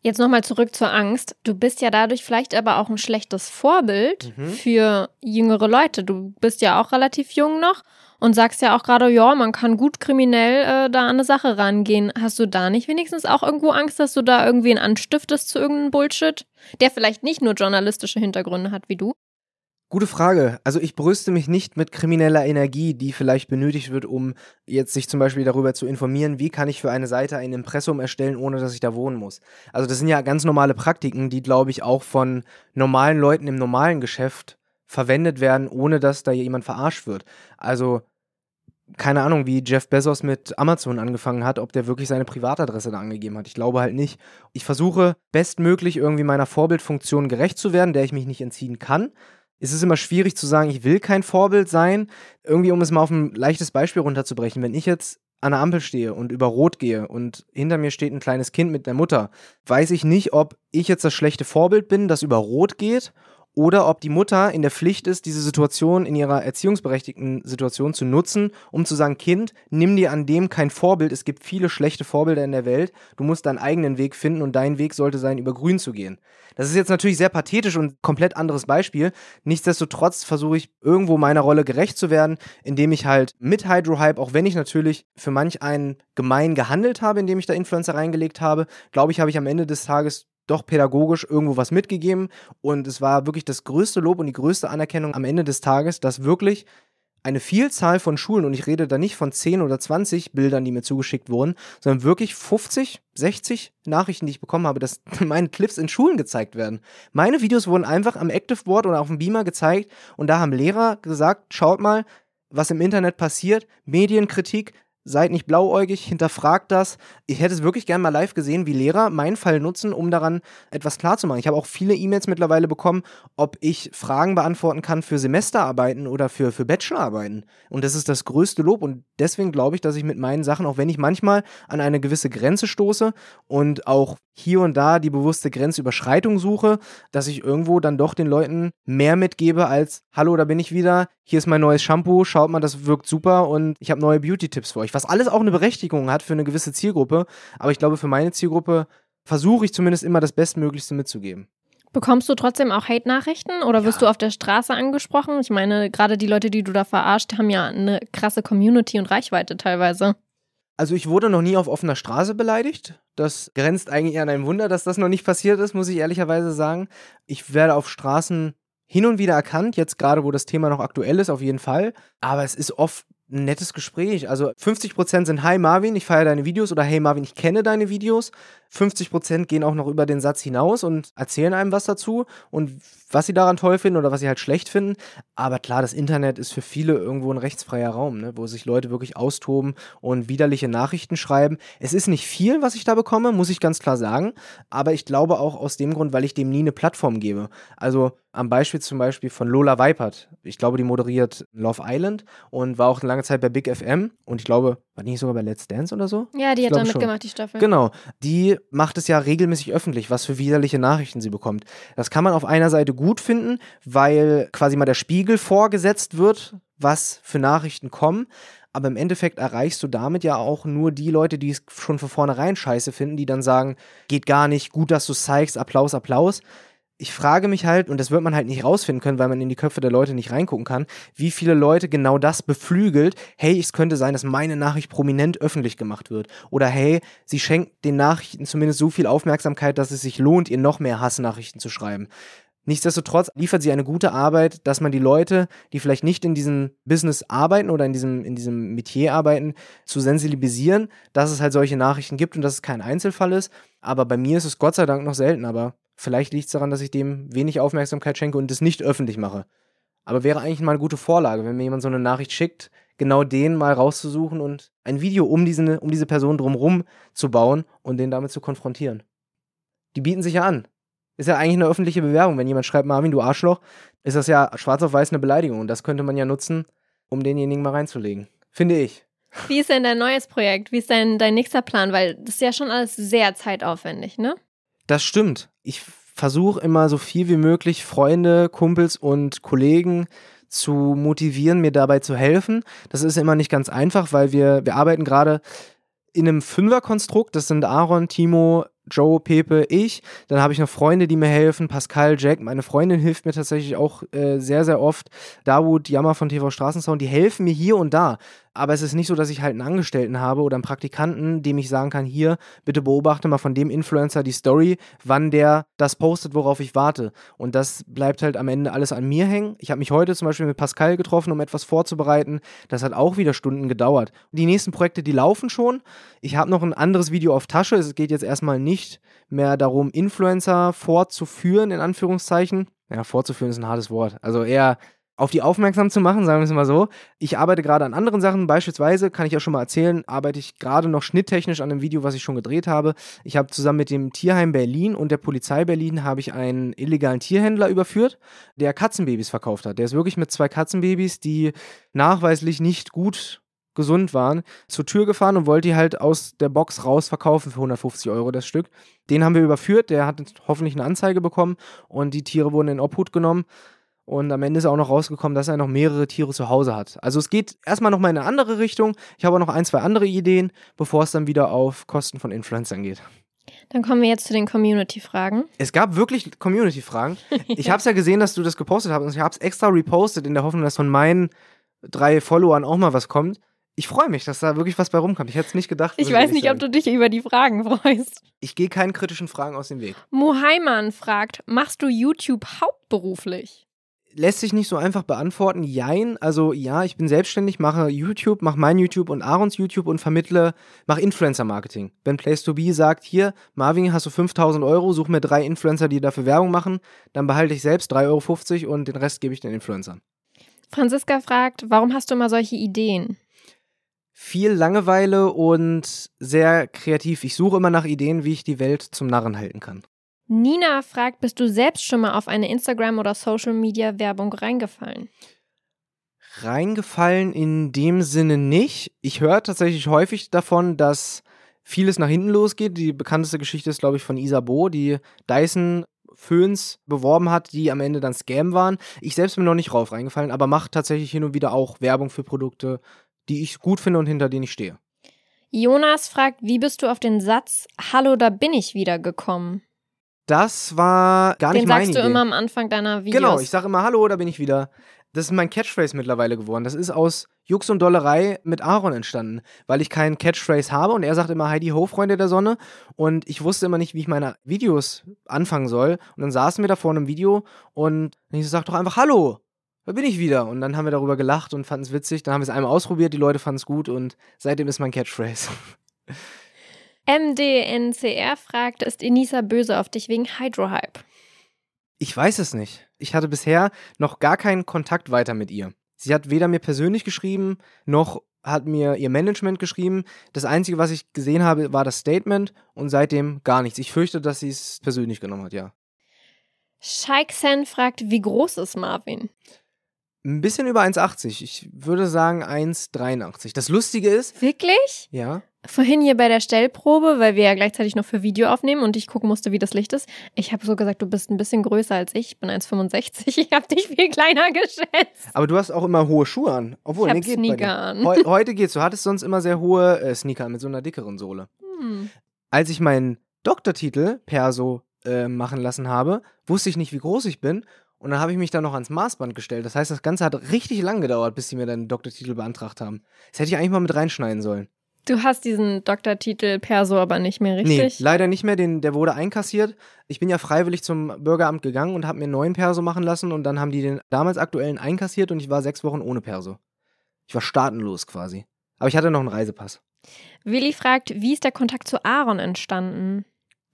Speaker 2: Jetzt nochmal zurück zur Angst. Du bist ja dadurch vielleicht aber auch ein schlechtes Vorbild mhm. für jüngere Leute. Du bist ja auch relativ jung noch und sagst ja auch gerade, ja, man kann gut kriminell äh, da an eine Sache rangehen. Hast du da nicht wenigstens auch irgendwo Angst, dass du da irgendwen anstiftest zu irgendeinem Bullshit, der vielleicht nicht nur journalistische Hintergründe hat wie du?
Speaker 1: Gute Frage. Also ich brüste mich nicht mit krimineller Energie, die vielleicht benötigt wird, um jetzt sich zum Beispiel darüber zu informieren, wie kann ich für eine Seite ein Impressum erstellen, ohne dass ich da wohnen muss. Also das sind ja ganz normale Praktiken, die, glaube ich, auch von normalen Leuten im normalen Geschäft verwendet werden, ohne dass da jemand verarscht wird. Also keine Ahnung, wie Jeff Bezos mit Amazon angefangen hat, ob der wirklich seine Privatadresse da angegeben hat. Ich glaube halt nicht. Ich versuche bestmöglich irgendwie meiner Vorbildfunktion gerecht zu werden, der ich mich nicht entziehen kann ist es immer schwierig zu sagen, ich will kein Vorbild sein. Irgendwie, um es mal auf ein leichtes Beispiel runterzubrechen, wenn ich jetzt an der Ampel stehe und über Rot gehe und hinter mir steht ein kleines Kind mit der Mutter, weiß ich nicht, ob ich jetzt das schlechte Vorbild bin, das über Rot geht, oder ob die Mutter in der Pflicht ist, diese Situation in ihrer erziehungsberechtigten Situation zu nutzen, um zu sagen, Kind, nimm dir an dem kein Vorbild, es gibt viele schlechte Vorbilder in der Welt, du musst deinen eigenen Weg finden und dein Weg sollte sein, über grün zu gehen. Das ist jetzt natürlich sehr pathetisch und komplett anderes Beispiel. Nichtsdestotrotz versuche ich irgendwo meiner Rolle gerecht zu werden, indem ich halt mit Hydrohype, auch wenn ich natürlich für manch einen gemein gehandelt habe, indem ich da Influencer reingelegt habe, glaube ich, habe ich am Ende des Tages doch pädagogisch irgendwo was mitgegeben. Und es war wirklich das größte Lob und die größte Anerkennung am Ende des Tages, dass wirklich eine Vielzahl von Schulen, und ich rede da nicht von 10 oder 20 Bildern, die mir zugeschickt wurden, sondern wirklich 50, 60 Nachrichten, die ich bekommen habe, dass meine Clips in Schulen gezeigt werden. Meine Videos wurden einfach am Active Board oder auf dem Beamer gezeigt und da haben Lehrer gesagt, schaut mal, was im Internet passiert, Medienkritik, seid nicht blauäugig, hinterfragt das. Ich hätte es wirklich gerne mal live gesehen, wie Lehrer meinen Fall nutzen, um daran etwas klarzumachen. Ich habe auch viele E-Mails mittlerweile bekommen, ob ich Fragen beantworten kann für Semesterarbeiten oder für, für Bachelorarbeiten. Und das ist das größte Lob. Und deswegen glaube ich, dass ich mit meinen Sachen, auch wenn ich manchmal an eine gewisse Grenze stoße und auch hier und da die bewusste Grenzüberschreitung suche, dass ich irgendwo dann doch den Leuten mehr mitgebe als, hallo, da bin ich wieder, hier ist mein neues Shampoo, schaut mal, das wirkt super und ich habe neue Beauty-Tipps für euch. Was alles auch eine Berechtigung hat für eine gewisse Zielgruppe. Aber ich glaube, für meine Zielgruppe versuche ich zumindest immer das Bestmöglichste mitzugeben.
Speaker 2: Bekommst du trotzdem auch Hate-Nachrichten oder wirst ja. du auf der Straße angesprochen? Ich meine, gerade die Leute, die du da verarscht, haben ja eine krasse Community und Reichweite teilweise.
Speaker 1: Also ich wurde noch nie auf offener Straße beleidigt. Das grenzt eigentlich an ein Wunder, dass das noch nicht passiert ist, muss ich ehrlicherweise sagen. Ich werde auf Straßen hin und wieder erkannt, jetzt gerade wo das Thema noch aktuell ist, auf jeden Fall. Aber es ist oft ein nettes Gespräch. Also 50% sind Hi Marvin, ich feiere deine Videos oder Hey Marvin, ich kenne deine Videos. 50% gehen auch noch über den Satz hinaus und erzählen einem was dazu und was sie daran toll finden oder was sie halt schlecht finden. Aber klar, das Internet ist für viele irgendwo ein rechtsfreier Raum, ne, wo sich Leute wirklich austoben und widerliche Nachrichten schreiben. Es ist nicht viel, was ich da bekomme, muss ich ganz klar sagen. Aber ich glaube auch aus dem Grund, weil ich dem nie eine Plattform gebe. Also am Beispiel zum Beispiel von Lola Weipert. Ich glaube, die moderiert Love Island und war auch lange Zeit bei Big FM und ich glaube, war nicht sogar bei Let's Dance oder so?
Speaker 2: Ja, die
Speaker 1: ich
Speaker 2: hat da mitgemacht, die Staffel.
Speaker 1: Genau. Die macht es ja regelmäßig öffentlich, was für widerliche Nachrichten sie bekommt. Das kann man auf einer Seite gut finden, weil quasi mal der Spiegel vorgesetzt wird, was für Nachrichten kommen. Aber im Endeffekt erreichst du damit ja auch nur die Leute, die es schon von vornherein scheiße finden, die dann sagen, geht gar nicht, gut, dass du es zeigst, Applaus, Applaus ich frage mich halt, und das wird man halt nicht rausfinden können, weil man in die Köpfe der Leute nicht reingucken kann, wie viele Leute genau das beflügelt. Hey, es könnte sein, dass meine Nachricht prominent öffentlich gemacht wird. Oder hey, sie schenkt den Nachrichten zumindest so viel Aufmerksamkeit, dass es sich lohnt, ihr noch mehr Hassnachrichten zu schreiben. Nichtsdestotrotz liefert sie eine gute Arbeit, dass man die Leute, die vielleicht nicht in diesem Business arbeiten oder in diesem, in diesem Metier arbeiten, zu sensibilisieren, dass es halt solche Nachrichten gibt und dass es kein Einzelfall ist. Aber bei mir ist es Gott sei Dank noch selten. Aber Vielleicht liegt es daran, dass ich dem wenig Aufmerksamkeit schenke und es nicht öffentlich mache. Aber wäre eigentlich mal eine gute Vorlage, wenn mir jemand so eine Nachricht schickt, genau den mal rauszusuchen und ein Video um diese, um diese Person drumherum zu bauen und den damit zu konfrontieren. Die bieten sich ja an. Ist ja eigentlich eine öffentliche Bewerbung. Wenn jemand schreibt, Marvin, du Arschloch, ist das ja schwarz auf weiß eine Beleidigung. Und das könnte man ja nutzen, um denjenigen mal reinzulegen. Finde ich.
Speaker 2: Wie ist denn dein neues Projekt? Wie ist dein, dein nächster Plan? Weil das ist ja schon alles sehr zeitaufwendig, ne?
Speaker 1: Das stimmt. Ich versuche immer so viel wie möglich Freunde, Kumpels und Kollegen zu motivieren, mir dabei zu helfen. Das ist immer nicht ganz einfach, weil wir, wir arbeiten gerade in einem Fünferkonstrukt. Das sind Aaron, Timo, Joe, Pepe, ich. Dann habe ich noch Freunde, die mir helfen. Pascal, Jack. Meine Freundin hilft mir tatsächlich auch äh, sehr, sehr oft. Dawud, Jammer von TV Straßensound. Die helfen mir hier und da aber es ist nicht so, dass ich halt einen Angestellten habe oder einen Praktikanten, dem ich sagen kann, hier, bitte beobachte mal von dem Influencer die Story, wann der das postet, worauf ich warte. Und das bleibt halt am Ende alles an mir hängen. Ich habe mich heute zum Beispiel mit Pascal getroffen, um etwas vorzubereiten. Das hat auch wieder Stunden gedauert. Die nächsten Projekte, die laufen schon. Ich habe noch ein anderes Video auf Tasche. Es geht jetzt erstmal nicht mehr darum, Influencer fortzuführen, in Anführungszeichen. Ja, fortzuführen ist ein hartes Wort. Also eher auf die aufmerksam zu machen, sagen wir es mal so. Ich arbeite gerade an anderen Sachen, beispielsweise kann ich ja schon mal erzählen, arbeite ich gerade noch schnitttechnisch an einem Video, was ich schon gedreht habe. Ich habe zusammen mit dem Tierheim Berlin und der Polizei Berlin habe ich einen illegalen Tierhändler überführt, der Katzenbabys verkauft hat. Der ist wirklich mit zwei Katzenbabys, die nachweislich nicht gut gesund waren, zur Tür gefahren und wollte die halt aus der Box raus verkaufen für 150 Euro das Stück. Den haben wir überführt, der hat hoffentlich eine Anzeige bekommen und die Tiere wurden in Obhut genommen. Und am Ende ist auch noch rausgekommen, dass er noch mehrere Tiere zu Hause hat. Also es geht erstmal nochmal in eine andere Richtung. Ich habe auch noch ein, zwei andere Ideen, bevor es dann wieder auf Kosten von Influencern geht.
Speaker 2: Dann kommen wir jetzt zu den Community-Fragen.
Speaker 1: Es gab wirklich Community-Fragen. Ich habe es ja gesehen, dass du das gepostet hast und ich habe es extra repostet in der Hoffnung, dass von meinen drei Followern auch mal was kommt. Ich freue mich, dass da wirklich was bei rumkommt. Ich hätte es nicht gedacht.
Speaker 2: Ich weiß nicht, ob
Speaker 1: sagen.
Speaker 2: du dich über die Fragen freust.
Speaker 1: Ich gehe keinen kritischen Fragen aus dem Weg.
Speaker 2: Mohaiman fragt, machst du YouTube hauptberuflich?
Speaker 1: Lässt sich nicht so einfach beantworten. Jein, also ja, ich bin selbstständig, mache YouTube, mache mein YouTube und Aarons YouTube und vermittle, mache Influencer-Marketing. Wenn Place to Be sagt, hier, Marvin, hast du 5000 Euro, such mir drei Influencer, die dafür Werbung machen, dann behalte ich selbst 3,50 Euro und den Rest gebe ich den Influencern.
Speaker 2: Franziska fragt, warum hast du immer solche Ideen?
Speaker 1: Viel Langeweile und sehr kreativ. Ich suche immer nach Ideen, wie ich die Welt zum Narren halten kann.
Speaker 2: Nina fragt, bist du selbst schon mal auf eine Instagram- oder Social-Media-Werbung reingefallen?
Speaker 1: Reingefallen in dem Sinne nicht. Ich höre tatsächlich häufig davon, dass vieles nach hinten losgeht. Die bekannteste Geschichte ist, glaube ich, von Isabo, die Dyson Föhns beworben hat, die am Ende dann Scam waren. Ich selbst bin noch nicht rauf reingefallen, aber mache tatsächlich hin und wieder auch Werbung für Produkte, die ich gut finde und hinter denen ich stehe.
Speaker 2: Jonas fragt, wie bist du auf den Satz Hallo, da bin ich wieder gekommen?
Speaker 1: Das war gar nicht
Speaker 2: Den
Speaker 1: meine
Speaker 2: sagst du
Speaker 1: Idee.
Speaker 2: immer am Anfang deiner Videos.
Speaker 1: Genau, ich sage immer Hallo, da bin ich wieder. Das ist mein Catchphrase mittlerweile geworden. Das ist aus Jux und Dollerei mit Aaron entstanden, weil ich keinen Catchphrase habe und er sagt immer Heidi Ho, Freunde der Sonne. Und ich wusste immer nicht, wie ich meine Videos anfangen soll. Und dann saßen wir da vor einem Video und ich sag doch einfach Hallo, da bin ich wieder. Und dann haben wir darüber gelacht und fanden es witzig. Dann haben wir es einmal ausprobiert, die Leute fanden es gut und seitdem ist mein Catchphrase.
Speaker 2: MDNCR fragt, ist Enisa böse auf dich wegen Hydrohype?
Speaker 1: Ich weiß es nicht. Ich hatte bisher noch gar keinen Kontakt weiter mit ihr. Sie hat weder mir persönlich geschrieben, noch hat mir ihr Management geschrieben. Das Einzige, was ich gesehen habe, war das Statement und seitdem gar nichts. Ich fürchte, dass sie es persönlich genommen hat, ja.
Speaker 2: Shaiksen fragt, wie groß ist Marvin?
Speaker 1: Ein bisschen über 1,80. Ich würde sagen 1,83. Das Lustige ist,
Speaker 2: Wirklich?
Speaker 1: ja,
Speaker 2: Vorhin hier bei der Stellprobe, weil wir ja gleichzeitig noch für Video aufnehmen und ich gucken musste, wie das Licht ist. Ich habe so gesagt, du bist ein bisschen größer als ich. Ich bin 1,65. Ich habe dich viel kleiner geschätzt.
Speaker 1: aber du hast auch immer hohe Schuhe an. Obwohl,
Speaker 2: Ich
Speaker 1: nee, geht
Speaker 2: Sneaker an.
Speaker 1: Heu heute geht's. Du hattest sonst immer sehr hohe äh, Sneaker an mit so einer dickeren Sohle.
Speaker 2: Hm.
Speaker 1: als ich meinen Doktortitel Perso äh, machen lassen habe, wusste ich nicht, wie groß ich bin. Und dann habe ich mich da noch ans Maßband gestellt. Das heißt, das Ganze hat richtig lang gedauert, bis sie mir dann den Doktortitel beantragt haben. Das hätte ich eigentlich mal mit reinschneiden sollen.
Speaker 2: Du hast diesen Doktortitel Perso aber nicht mehr
Speaker 1: Nee,
Speaker 2: richtig.
Speaker 1: leider nicht mehr. Den, der wurde einkassiert. Ich bin ja freiwillig zum Bürgeramt gegangen und habe mir einen neuen Perso machen lassen. Und dann haben die den damals aktuellen einkassiert und ich war sechs Wochen ohne Perso. Ich war staatenlos quasi. Aber ich hatte noch einen Reisepass.
Speaker 2: Willi fragt, wie ist der Kontakt zu Aaron entstanden?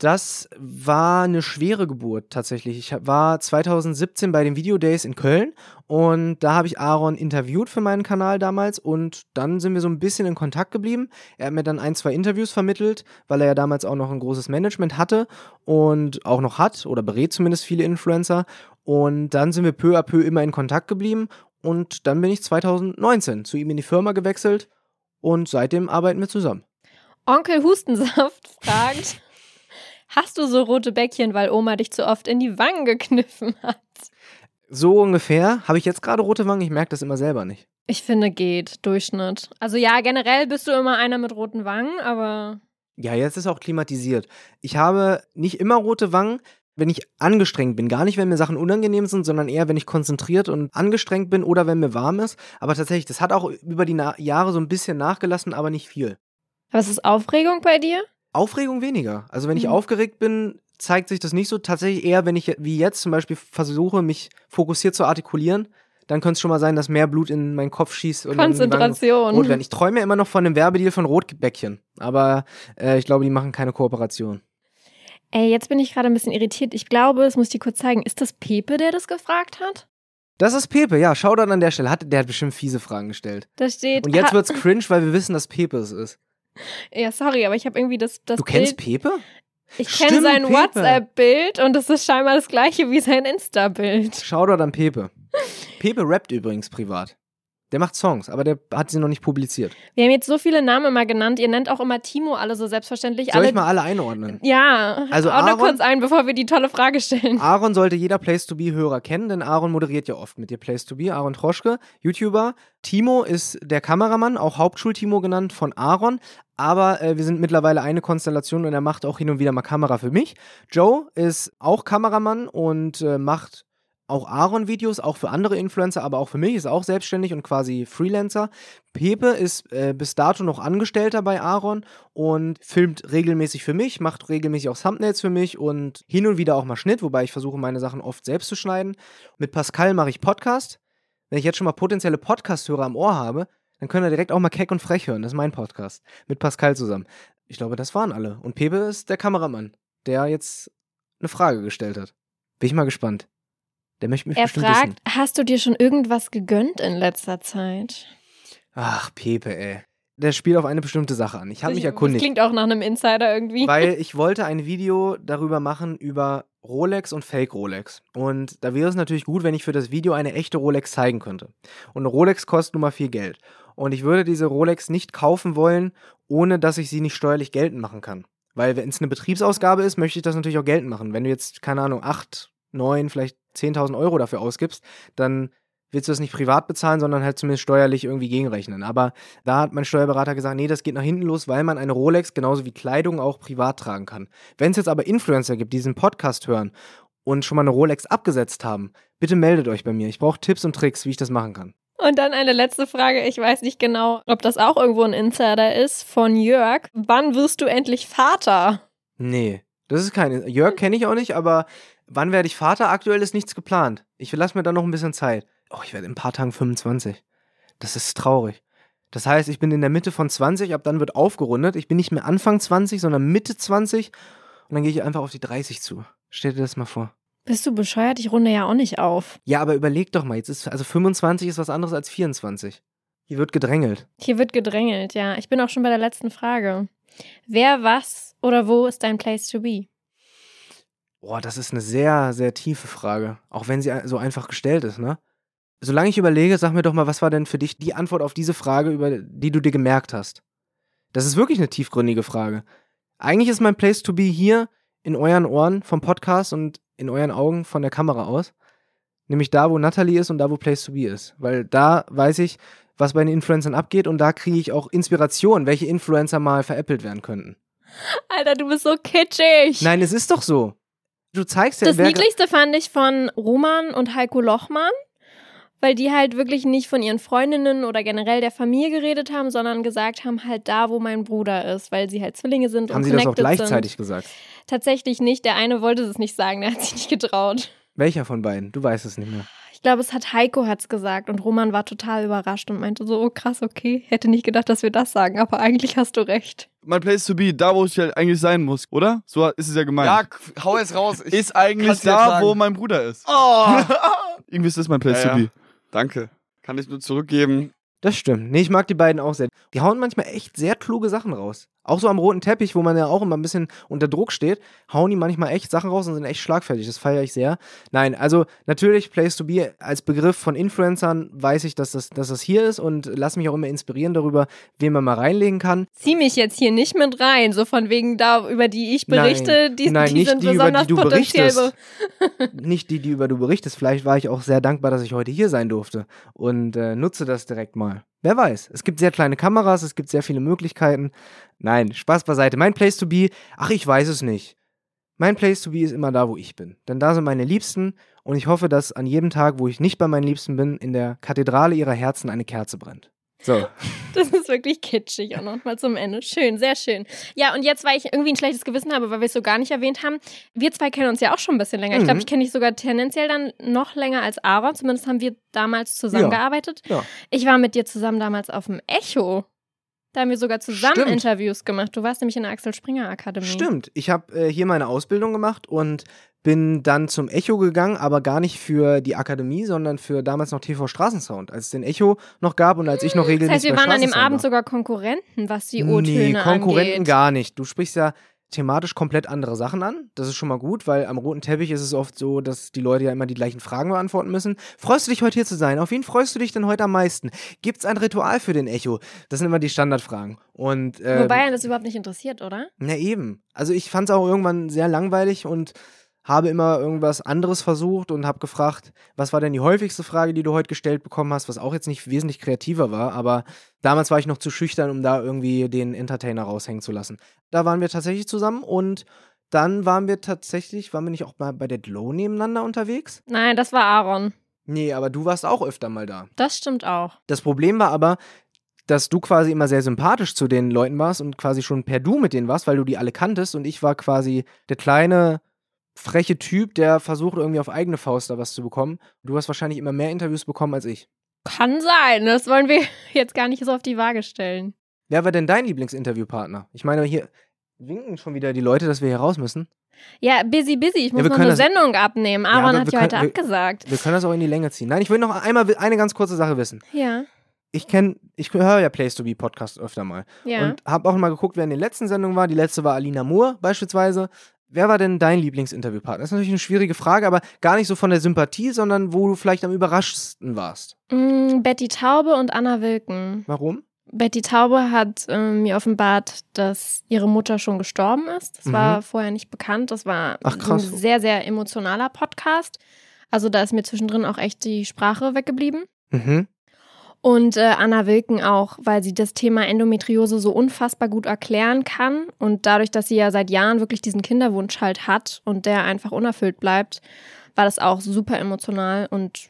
Speaker 1: Das war eine schwere Geburt tatsächlich. Ich war 2017 bei den Video Days in Köln und da habe ich Aaron interviewt für meinen Kanal damals und dann sind wir so ein bisschen in Kontakt geblieben. Er hat mir dann ein, zwei Interviews vermittelt, weil er ja damals auch noch ein großes Management hatte und auch noch hat oder berät zumindest viele Influencer. Und dann sind wir peu à peu immer in Kontakt geblieben und dann bin ich 2019 zu ihm in die Firma gewechselt und seitdem arbeiten wir zusammen.
Speaker 2: Onkel Hustensaft fragt, hast du so rote Bäckchen, weil Oma dich zu oft in die Wangen gekniffen hat?
Speaker 1: So ungefähr. Habe ich jetzt gerade rote Wangen? Ich merke das immer selber nicht.
Speaker 2: Ich finde, geht. Durchschnitt. Also ja, generell bist du immer einer mit roten Wangen, aber
Speaker 1: Ja, jetzt ist auch klimatisiert. Ich habe nicht immer rote Wangen, wenn ich angestrengt bin. Gar nicht, wenn mir Sachen unangenehm sind, sondern eher, wenn ich konzentriert und angestrengt bin oder wenn mir warm ist. Aber tatsächlich, das hat auch über die Na Jahre so ein bisschen nachgelassen, aber nicht viel.
Speaker 2: was ist Aufregung bei dir?
Speaker 1: Aufregung weniger. Also wenn ich
Speaker 2: Mhm.
Speaker 1: aufgeregt bin, zeigt sich das nicht so. Tatsächlich eher, wenn ich wie jetzt zum Beispiel versuche, mich fokussiert zu artikulieren, dann könnte es schon mal sein, dass mehr Blut in meinen Kopf schießt. Und
Speaker 2: Konzentration.
Speaker 1: Rot werden. Ich träume immer noch von einem Werbedeal von Rotbäckchen. Aber äh, ich glaube, die machen keine Kooperation.
Speaker 2: Ey, jetzt bin ich gerade ein bisschen irritiert. Ich glaube, es muss ich dir kurz zeigen. Ist das Pepe, der das gefragt hat?
Speaker 1: Das ist Pepe, ja. Schau dann an der Stelle. Hat, der hat bestimmt fiese Fragen gestellt.
Speaker 2: Da steht.
Speaker 1: Und jetzt wird's cringe, weil wir wissen, dass Pepe es ist.
Speaker 2: Ja, sorry, aber ich habe irgendwie das, das
Speaker 1: Du kennst
Speaker 2: Bild.
Speaker 1: Pepe?
Speaker 2: Ich kenne sein. WhatsApp-Bild und das ist scheinbar das gleiche wie sein Insta-Bild.
Speaker 1: Schau dort an Pepe. Pepe rappt übrigens privat. Der macht Songs, aber der hat sie noch nicht publiziert.
Speaker 2: Wir haben jetzt so viele Namen immer genannt. Ihr nennt auch immer Timo alle so selbstverständlich.
Speaker 1: Soll
Speaker 2: alle,
Speaker 1: ich mal alle einordnen?
Speaker 2: Ja,
Speaker 1: Also Aaron-
Speaker 2: kurz ein, bevor wir die tolle Frage stellen.
Speaker 1: Aaron sollte jeder Place to Be-Hörer kennen, denn Aaron moderiert ja oft mit dir Place to Be. Aaron Troschke, YouTuber. Timo ist der Kameramann, auch Hauptschul-Timo genannt von Aaron. Aber äh, wir sind mittlerweile eine Konstellation und er macht auch hin und wieder mal Kamera für mich. Joe ist auch Kameramann und äh, macht auch Aaron-Videos, auch für andere Influencer, aber auch für mich, ist auch selbstständig und quasi Freelancer. Pepe ist äh, bis dato noch Angestellter bei Aaron und filmt regelmäßig für mich, macht regelmäßig auch Thumbnails für mich und hin und wieder auch mal Schnitt, wobei ich versuche, meine Sachen oft selbst zu schneiden. Mit Pascal mache ich Podcast. Wenn ich jetzt schon mal potenzielle Podcast-Hörer am Ohr habe, dann können wir direkt auch mal keck und frech hören. Das ist mein Podcast. Mit Pascal zusammen. Ich glaube, das waren alle. Und Pepe ist der Kameramann, der jetzt eine Frage gestellt hat. Bin ich mal gespannt. Der möchte mich
Speaker 2: Er
Speaker 1: bestimmt
Speaker 2: fragt,
Speaker 1: wissen.
Speaker 2: hast du dir schon irgendwas gegönnt in letzter Zeit?
Speaker 1: Ach, Pepe, ey. Der spielt auf eine bestimmte Sache an. Ich habe mich
Speaker 2: Das
Speaker 1: erkundigt.
Speaker 2: klingt auch nach einem Insider irgendwie.
Speaker 1: Weil ich wollte ein Video darüber machen über Rolex und Fake Rolex. Und da wäre es natürlich gut, wenn ich für das Video eine echte Rolex zeigen könnte. Und eine Rolex kostet nun mal viel Geld. Und ich würde diese Rolex nicht kaufen wollen, ohne dass ich sie nicht steuerlich geltend machen kann. Weil wenn es eine Betriebsausgabe ist, möchte ich das natürlich auch geltend machen. Wenn du jetzt, keine Ahnung, 8, 9, vielleicht 10.000 Euro dafür ausgibst, dann willst du das nicht privat bezahlen, sondern halt zumindest steuerlich irgendwie gegenrechnen. Aber da hat mein Steuerberater gesagt, nee, das geht nach hinten los, weil man eine Rolex genauso wie Kleidung auch privat tragen kann. Wenn es jetzt aber Influencer gibt, die diesen Podcast hören und schon mal eine Rolex abgesetzt haben, bitte meldet euch bei mir. Ich brauche Tipps und Tricks, wie ich das machen kann.
Speaker 2: Und dann eine letzte Frage. Ich weiß nicht genau, ob das auch irgendwo ein Insider ist von Jörg. Wann wirst du endlich Vater?
Speaker 1: Nee, das ist keine. Jörg kenne ich auch nicht, aber wann werde ich Vater? Aktuell ist nichts geplant. Ich lasse mir da noch ein bisschen Zeit. Oh, ich werde in ein paar Tagen 25. Das ist traurig. Das heißt, ich bin in der Mitte von 20, ab dann wird aufgerundet. Ich bin nicht mehr Anfang 20, sondern Mitte 20 und dann gehe ich einfach auf die 30 zu. Stell dir das mal vor.
Speaker 2: Bist du bescheuert? Ich runde ja auch nicht auf.
Speaker 1: Ja, aber überleg doch mal, jetzt ist also 25 ist was anderes als 24. Hier wird gedrängelt.
Speaker 2: Hier wird gedrängelt, ja. Ich bin auch schon bei der letzten Frage. Wer, was oder wo ist dein Place to be?
Speaker 1: Boah, das ist eine sehr, sehr tiefe Frage. Auch wenn sie so einfach gestellt ist, ne? Solange ich überlege, sag mir doch mal, was war denn für dich die Antwort auf diese Frage, über die du dir gemerkt hast? Das ist wirklich eine tiefgründige Frage. Eigentlich ist mein Place to be hier in euren Ohren vom Podcast und in euren Augen von der Kamera aus. Nämlich da, wo Natalie ist und da, wo Place to be ist. Weil da weiß ich, was bei den Influencern abgeht und da kriege ich auch Inspiration, welche Influencer mal veräppelt werden könnten.
Speaker 2: Alter, du bist so kitschig.
Speaker 1: Nein, es ist doch so. Du zeigst ja,
Speaker 2: Das Niedlichste fand ich von Roman und Heiko Lochmann, weil die halt wirklich nicht von ihren Freundinnen oder generell der Familie geredet haben, sondern gesagt haben, halt da, wo mein Bruder ist, weil sie halt Zwillinge sind
Speaker 1: haben
Speaker 2: und
Speaker 1: sie das auch gleichzeitig
Speaker 2: sind.
Speaker 1: gesagt.
Speaker 2: Tatsächlich nicht. Der eine wollte es nicht sagen, der hat sich nicht getraut.
Speaker 1: Welcher von beiden? Du weißt es nicht mehr.
Speaker 2: Ich glaube, es hat Heiko hat's gesagt und Roman war total überrascht und meinte so, oh krass, okay, hätte nicht gedacht, dass wir das sagen, aber eigentlich hast du recht.
Speaker 4: Mein Place to be, da wo ich halt eigentlich sein muss, oder? So ist es ja gemeint.
Speaker 5: Ja, hau es raus. Ich,
Speaker 4: ist eigentlich da, wo mein Bruder ist.
Speaker 5: oh.
Speaker 4: Irgendwie ist das mein Place
Speaker 5: Ja,
Speaker 4: to
Speaker 5: ja. Danke. Kann ich nur zurückgeben.
Speaker 1: Das stimmt. Nee, ich mag die beiden auch sehr. Die hauen manchmal echt sehr kluge Sachen raus. Auch so am roten Teppich, wo man ja auch immer ein bisschen unter Druck steht, hauen die manchmal echt Sachen raus und sind echt schlagfertig. Das feiere ich sehr. Nein, also natürlich Place to be als Begriff von Influencern weiß ich, dass das, dass das hier ist und lass mich auch immer inspirieren darüber, wen man mal reinlegen kann.
Speaker 2: Zieh mich jetzt hier nicht mit rein, so von wegen da, über die ich berichte,
Speaker 1: Nein,
Speaker 2: die,
Speaker 1: nein,
Speaker 2: die
Speaker 1: nicht
Speaker 2: sind
Speaker 1: die, über
Speaker 2: besonders
Speaker 1: die du
Speaker 2: potenziell.
Speaker 1: berichtest.
Speaker 2: be-
Speaker 1: Nicht die, die über du berichtest. Vielleicht war ich auch sehr dankbar, dass ich heute hier sein durfte und äh, nutze das direkt mal. Wer weiß. Es gibt sehr kleine Kameras, es gibt sehr viele Möglichkeiten. Nein, Spaß beiseite. Mein Place to be, ach, ich weiß es nicht. Mein Place to be ist immer da, wo ich bin. Denn da sind meine Liebsten und ich hoffe, dass an jedem Tag, wo ich nicht bei meinen Liebsten bin, in der Kathedrale ihrer Herzen eine Kerze brennt. So.
Speaker 2: Das ist wirklich kitschig auch nochmal zum Ende. Schön, sehr schön. Ja, und jetzt, weil ich irgendwie ein schlechtes Gewissen habe, weil wir es so gar nicht erwähnt haben, wir zwei kennen uns ja auch schon ein bisschen länger. Ich glaube,
Speaker 1: Mhm.
Speaker 2: ich kenne dich sogar tendenziell dann noch länger als Aaron. Zumindest haben wir damals zusammengearbeitet.
Speaker 1: Ja.
Speaker 2: Ich war mit dir zusammen damals auf dem Echo. Da haben wir sogar zusammen
Speaker 1: Stimmt.
Speaker 2: Interviews gemacht. Du warst nämlich in der Axel Springer Akademie.
Speaker 1: Stimmt. Ich habe äh, hier meine Ausbildung gemacht und bin dann zum Echo gegangen, aber gar nicht für die Akademie, sondern für damals noch TV Straßensound, als es den Echo noch gab und als ich noch
Speaker 2: Das
Speaker 1: regelmäßig
Speaker 2: heißt, wir waren an dem Abend
Speaker 1: war.
Speaker 2: sogar Konkurrenten, was die O-Töne
Speaker 1: Nee, Konkurrenten
Speaker 2: angeht.
Speaker 1: gar nicht. Du sprichst ja thematisch komplett andere Sachen an. Das ist schon mal gut, weil am roten Teppich ist es oft so, dass die Leute ja immer die gleichen Fragen beantworten müssen. Freust du dich heute hier zu sein? Auf wen freust du dich denn heute am meisten? Gibt es ein Ritual für den Echo? Das sind immer die Standardfragen. Und, äh,
Speaker 2: Wobei einen das überhaupt nicht interessiert, oder?
Speaker 1: na eben. Also ich fand es auch irgendwann sehr langweilig und habe immer irgendwas anderes versucht und habe gefragt, was war denn die häufigste Frage, die du heute gestellt bekommen hast, was auch jetzt nicht wesentlich kreativer war, aber damals war ich noch zu schüchtern, um da irgendwie den Entertainer raushängen zu lassen. Da waren wir tatsächlich zusammen und dann waren wir tatsächlich, waren wir nicht auch mal bei der Glow nebeneinander unterwegs?
Speaker 2: Nein, das war Aaron.
Speaker 1: Nee, aber du warst auch öfter mal da.
Speaker 2: Das stimmt auch.
Speaker 1: Das Problem war aber, dass du quasi immer sehr sympathisch zu den Leuten warst und quasi schon per Du mit denen warst, weil du die alle kanntest und ich war quasi der kleine, freche Typ, der versucht irgendwie auf eigene Faust da was zu bekommen. Du hast wahrscheinlich immer mehr Interviews bekommen als ich.
Speaker 2: Kann sein. Das wollen wir jetzt gar nicht so auf die Waage stellen.
Speaker 1: Wer war denn dein Lieblingsinterviewpartner? Ich meine, hier winken schon wieder die Leute, dass wir hier raus müssen.
Speaker 2: Ja, busy, busy. Ich muss
Speaker 1: wir
Speaker 2: noch eine
Speaker 1: das-
Speaker 2: Sendung abnehmen.
Speaker 1: Ja,
Speaker 2: Aaron
Speaker 1: aber
Speaker 2: hat
Speaker 1: wir
Speaker 2: ja heute
Speaker 1: können- wir-
Speaker 2: abgesagt.
Speaker 1: Wir können das auch in die Länge ziehen. Nein, ich will noch einmal eine ganz kurze Sache wissen.
Speaker 2: Ja,
Speaker 1: Ich kenne, ich höre ja Place to Be Podcast öfter mal.
Speaker 2: ja.
Speaker 1: Und habe auch mal geguckt, wer in den letzten Sendungen war. Die letzte war Alina Moore beispielsweise. Wer war denn dein Lieblingsinterviewpartner? Das ist natürlich eine schwierige Frage, aber gar nicht so von der Sympathie, sondern wo du vielleicht am überraschendsten warst.
Speaker 2: Mm, Betty Taube und Anna Wilken.
Speaker 1: Warum?
Speaker 2: Betty Taube hat ähm, mir offenbart, dass ihre Mutter schon gestorben ist. Das
Speaker 1: Mhm.
Speaker 2: war vorher nicht bekannt. Das war
Speaker 1: Ach,
Speaker 2: ein sehr, sehr emotionaler Podcast. Also da ist mir zwischendrin auch echt die Sprache weggeblieben.
Speaker 1: Mhm.
Speaker 2: Und äh, Anna Wilken auch, weil sie das Thema Endometriose so unfassbar gut erklären kann. Und dadurch, dass sie ja seit Jahren wirklich diesen Kinderwunsch halt hat und der einfach unerfüllt bleibt, war das auch super emotional und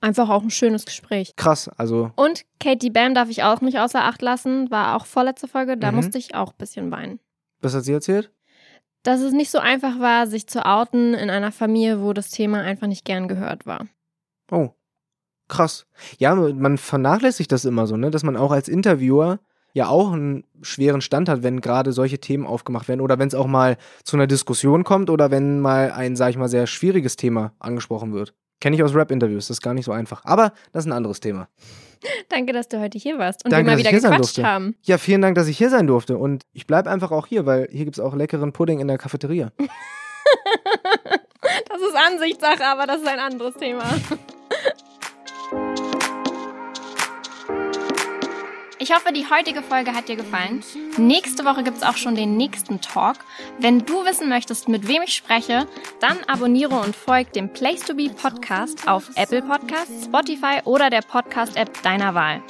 Speaker 2: einfach auch ein schönes Gespräch.
Speaker 1: Krass, also
Speaker 2: Und Katie Bam darf ich auch nicht außer Acht lassen, war auch vorletzte Folge, da
Speaker 1: Mhm.
Speaker 2: musste ich auch ein bisschen weinen.
Speaker 1: was hat sie erzählt?
Speaker 2: Dass es nicht so einfach war, sich zu outen in einer Familie, wo das Thema einfach nicht gern gehört war.
Speaker 1: Oh, krass. Ja, man vernachlässigt das immer so, ne? dass man auch als Interviewer ja auch einen schweren Stand hat, wenn gerade solche Themen aufgemacht werden oder wenn es auch mal zu einer Diskussion kommt oder wenn mal ein, sag ich mal, sehr schwieriges Thema angesprochen wird. Kenne ich aus Rap-Interviews, das ist gar nicht so einfach. Aber das ist ein anderes Thema.
Speaker 2: Danke, dass du heute hier warst und
Speaker 1: Danke,
Speaker 2: wir mal wieder gequatscht haben.
Speaker 1: Ja, vielen Dank, dass ich hier sein durfte. Und ich bleibe einfach auch hier, weil hier gibt es auch leckeren Pudding in der Cafeteria.
Speaker 2: Das ist Ansichtssache, aber das ist ein anderes Thema. Ich hoffe, die heutige Folge hat dir gefallen. Nächste Woche gibt es auch schon den nächsten Talk. Wenn du wissen möchtest, mit wem ich spreche, dann abonniere und folg dem Place to Be Podcast auf Apple Podcasts, Spotify oder der Podcast-App deiner Wahl.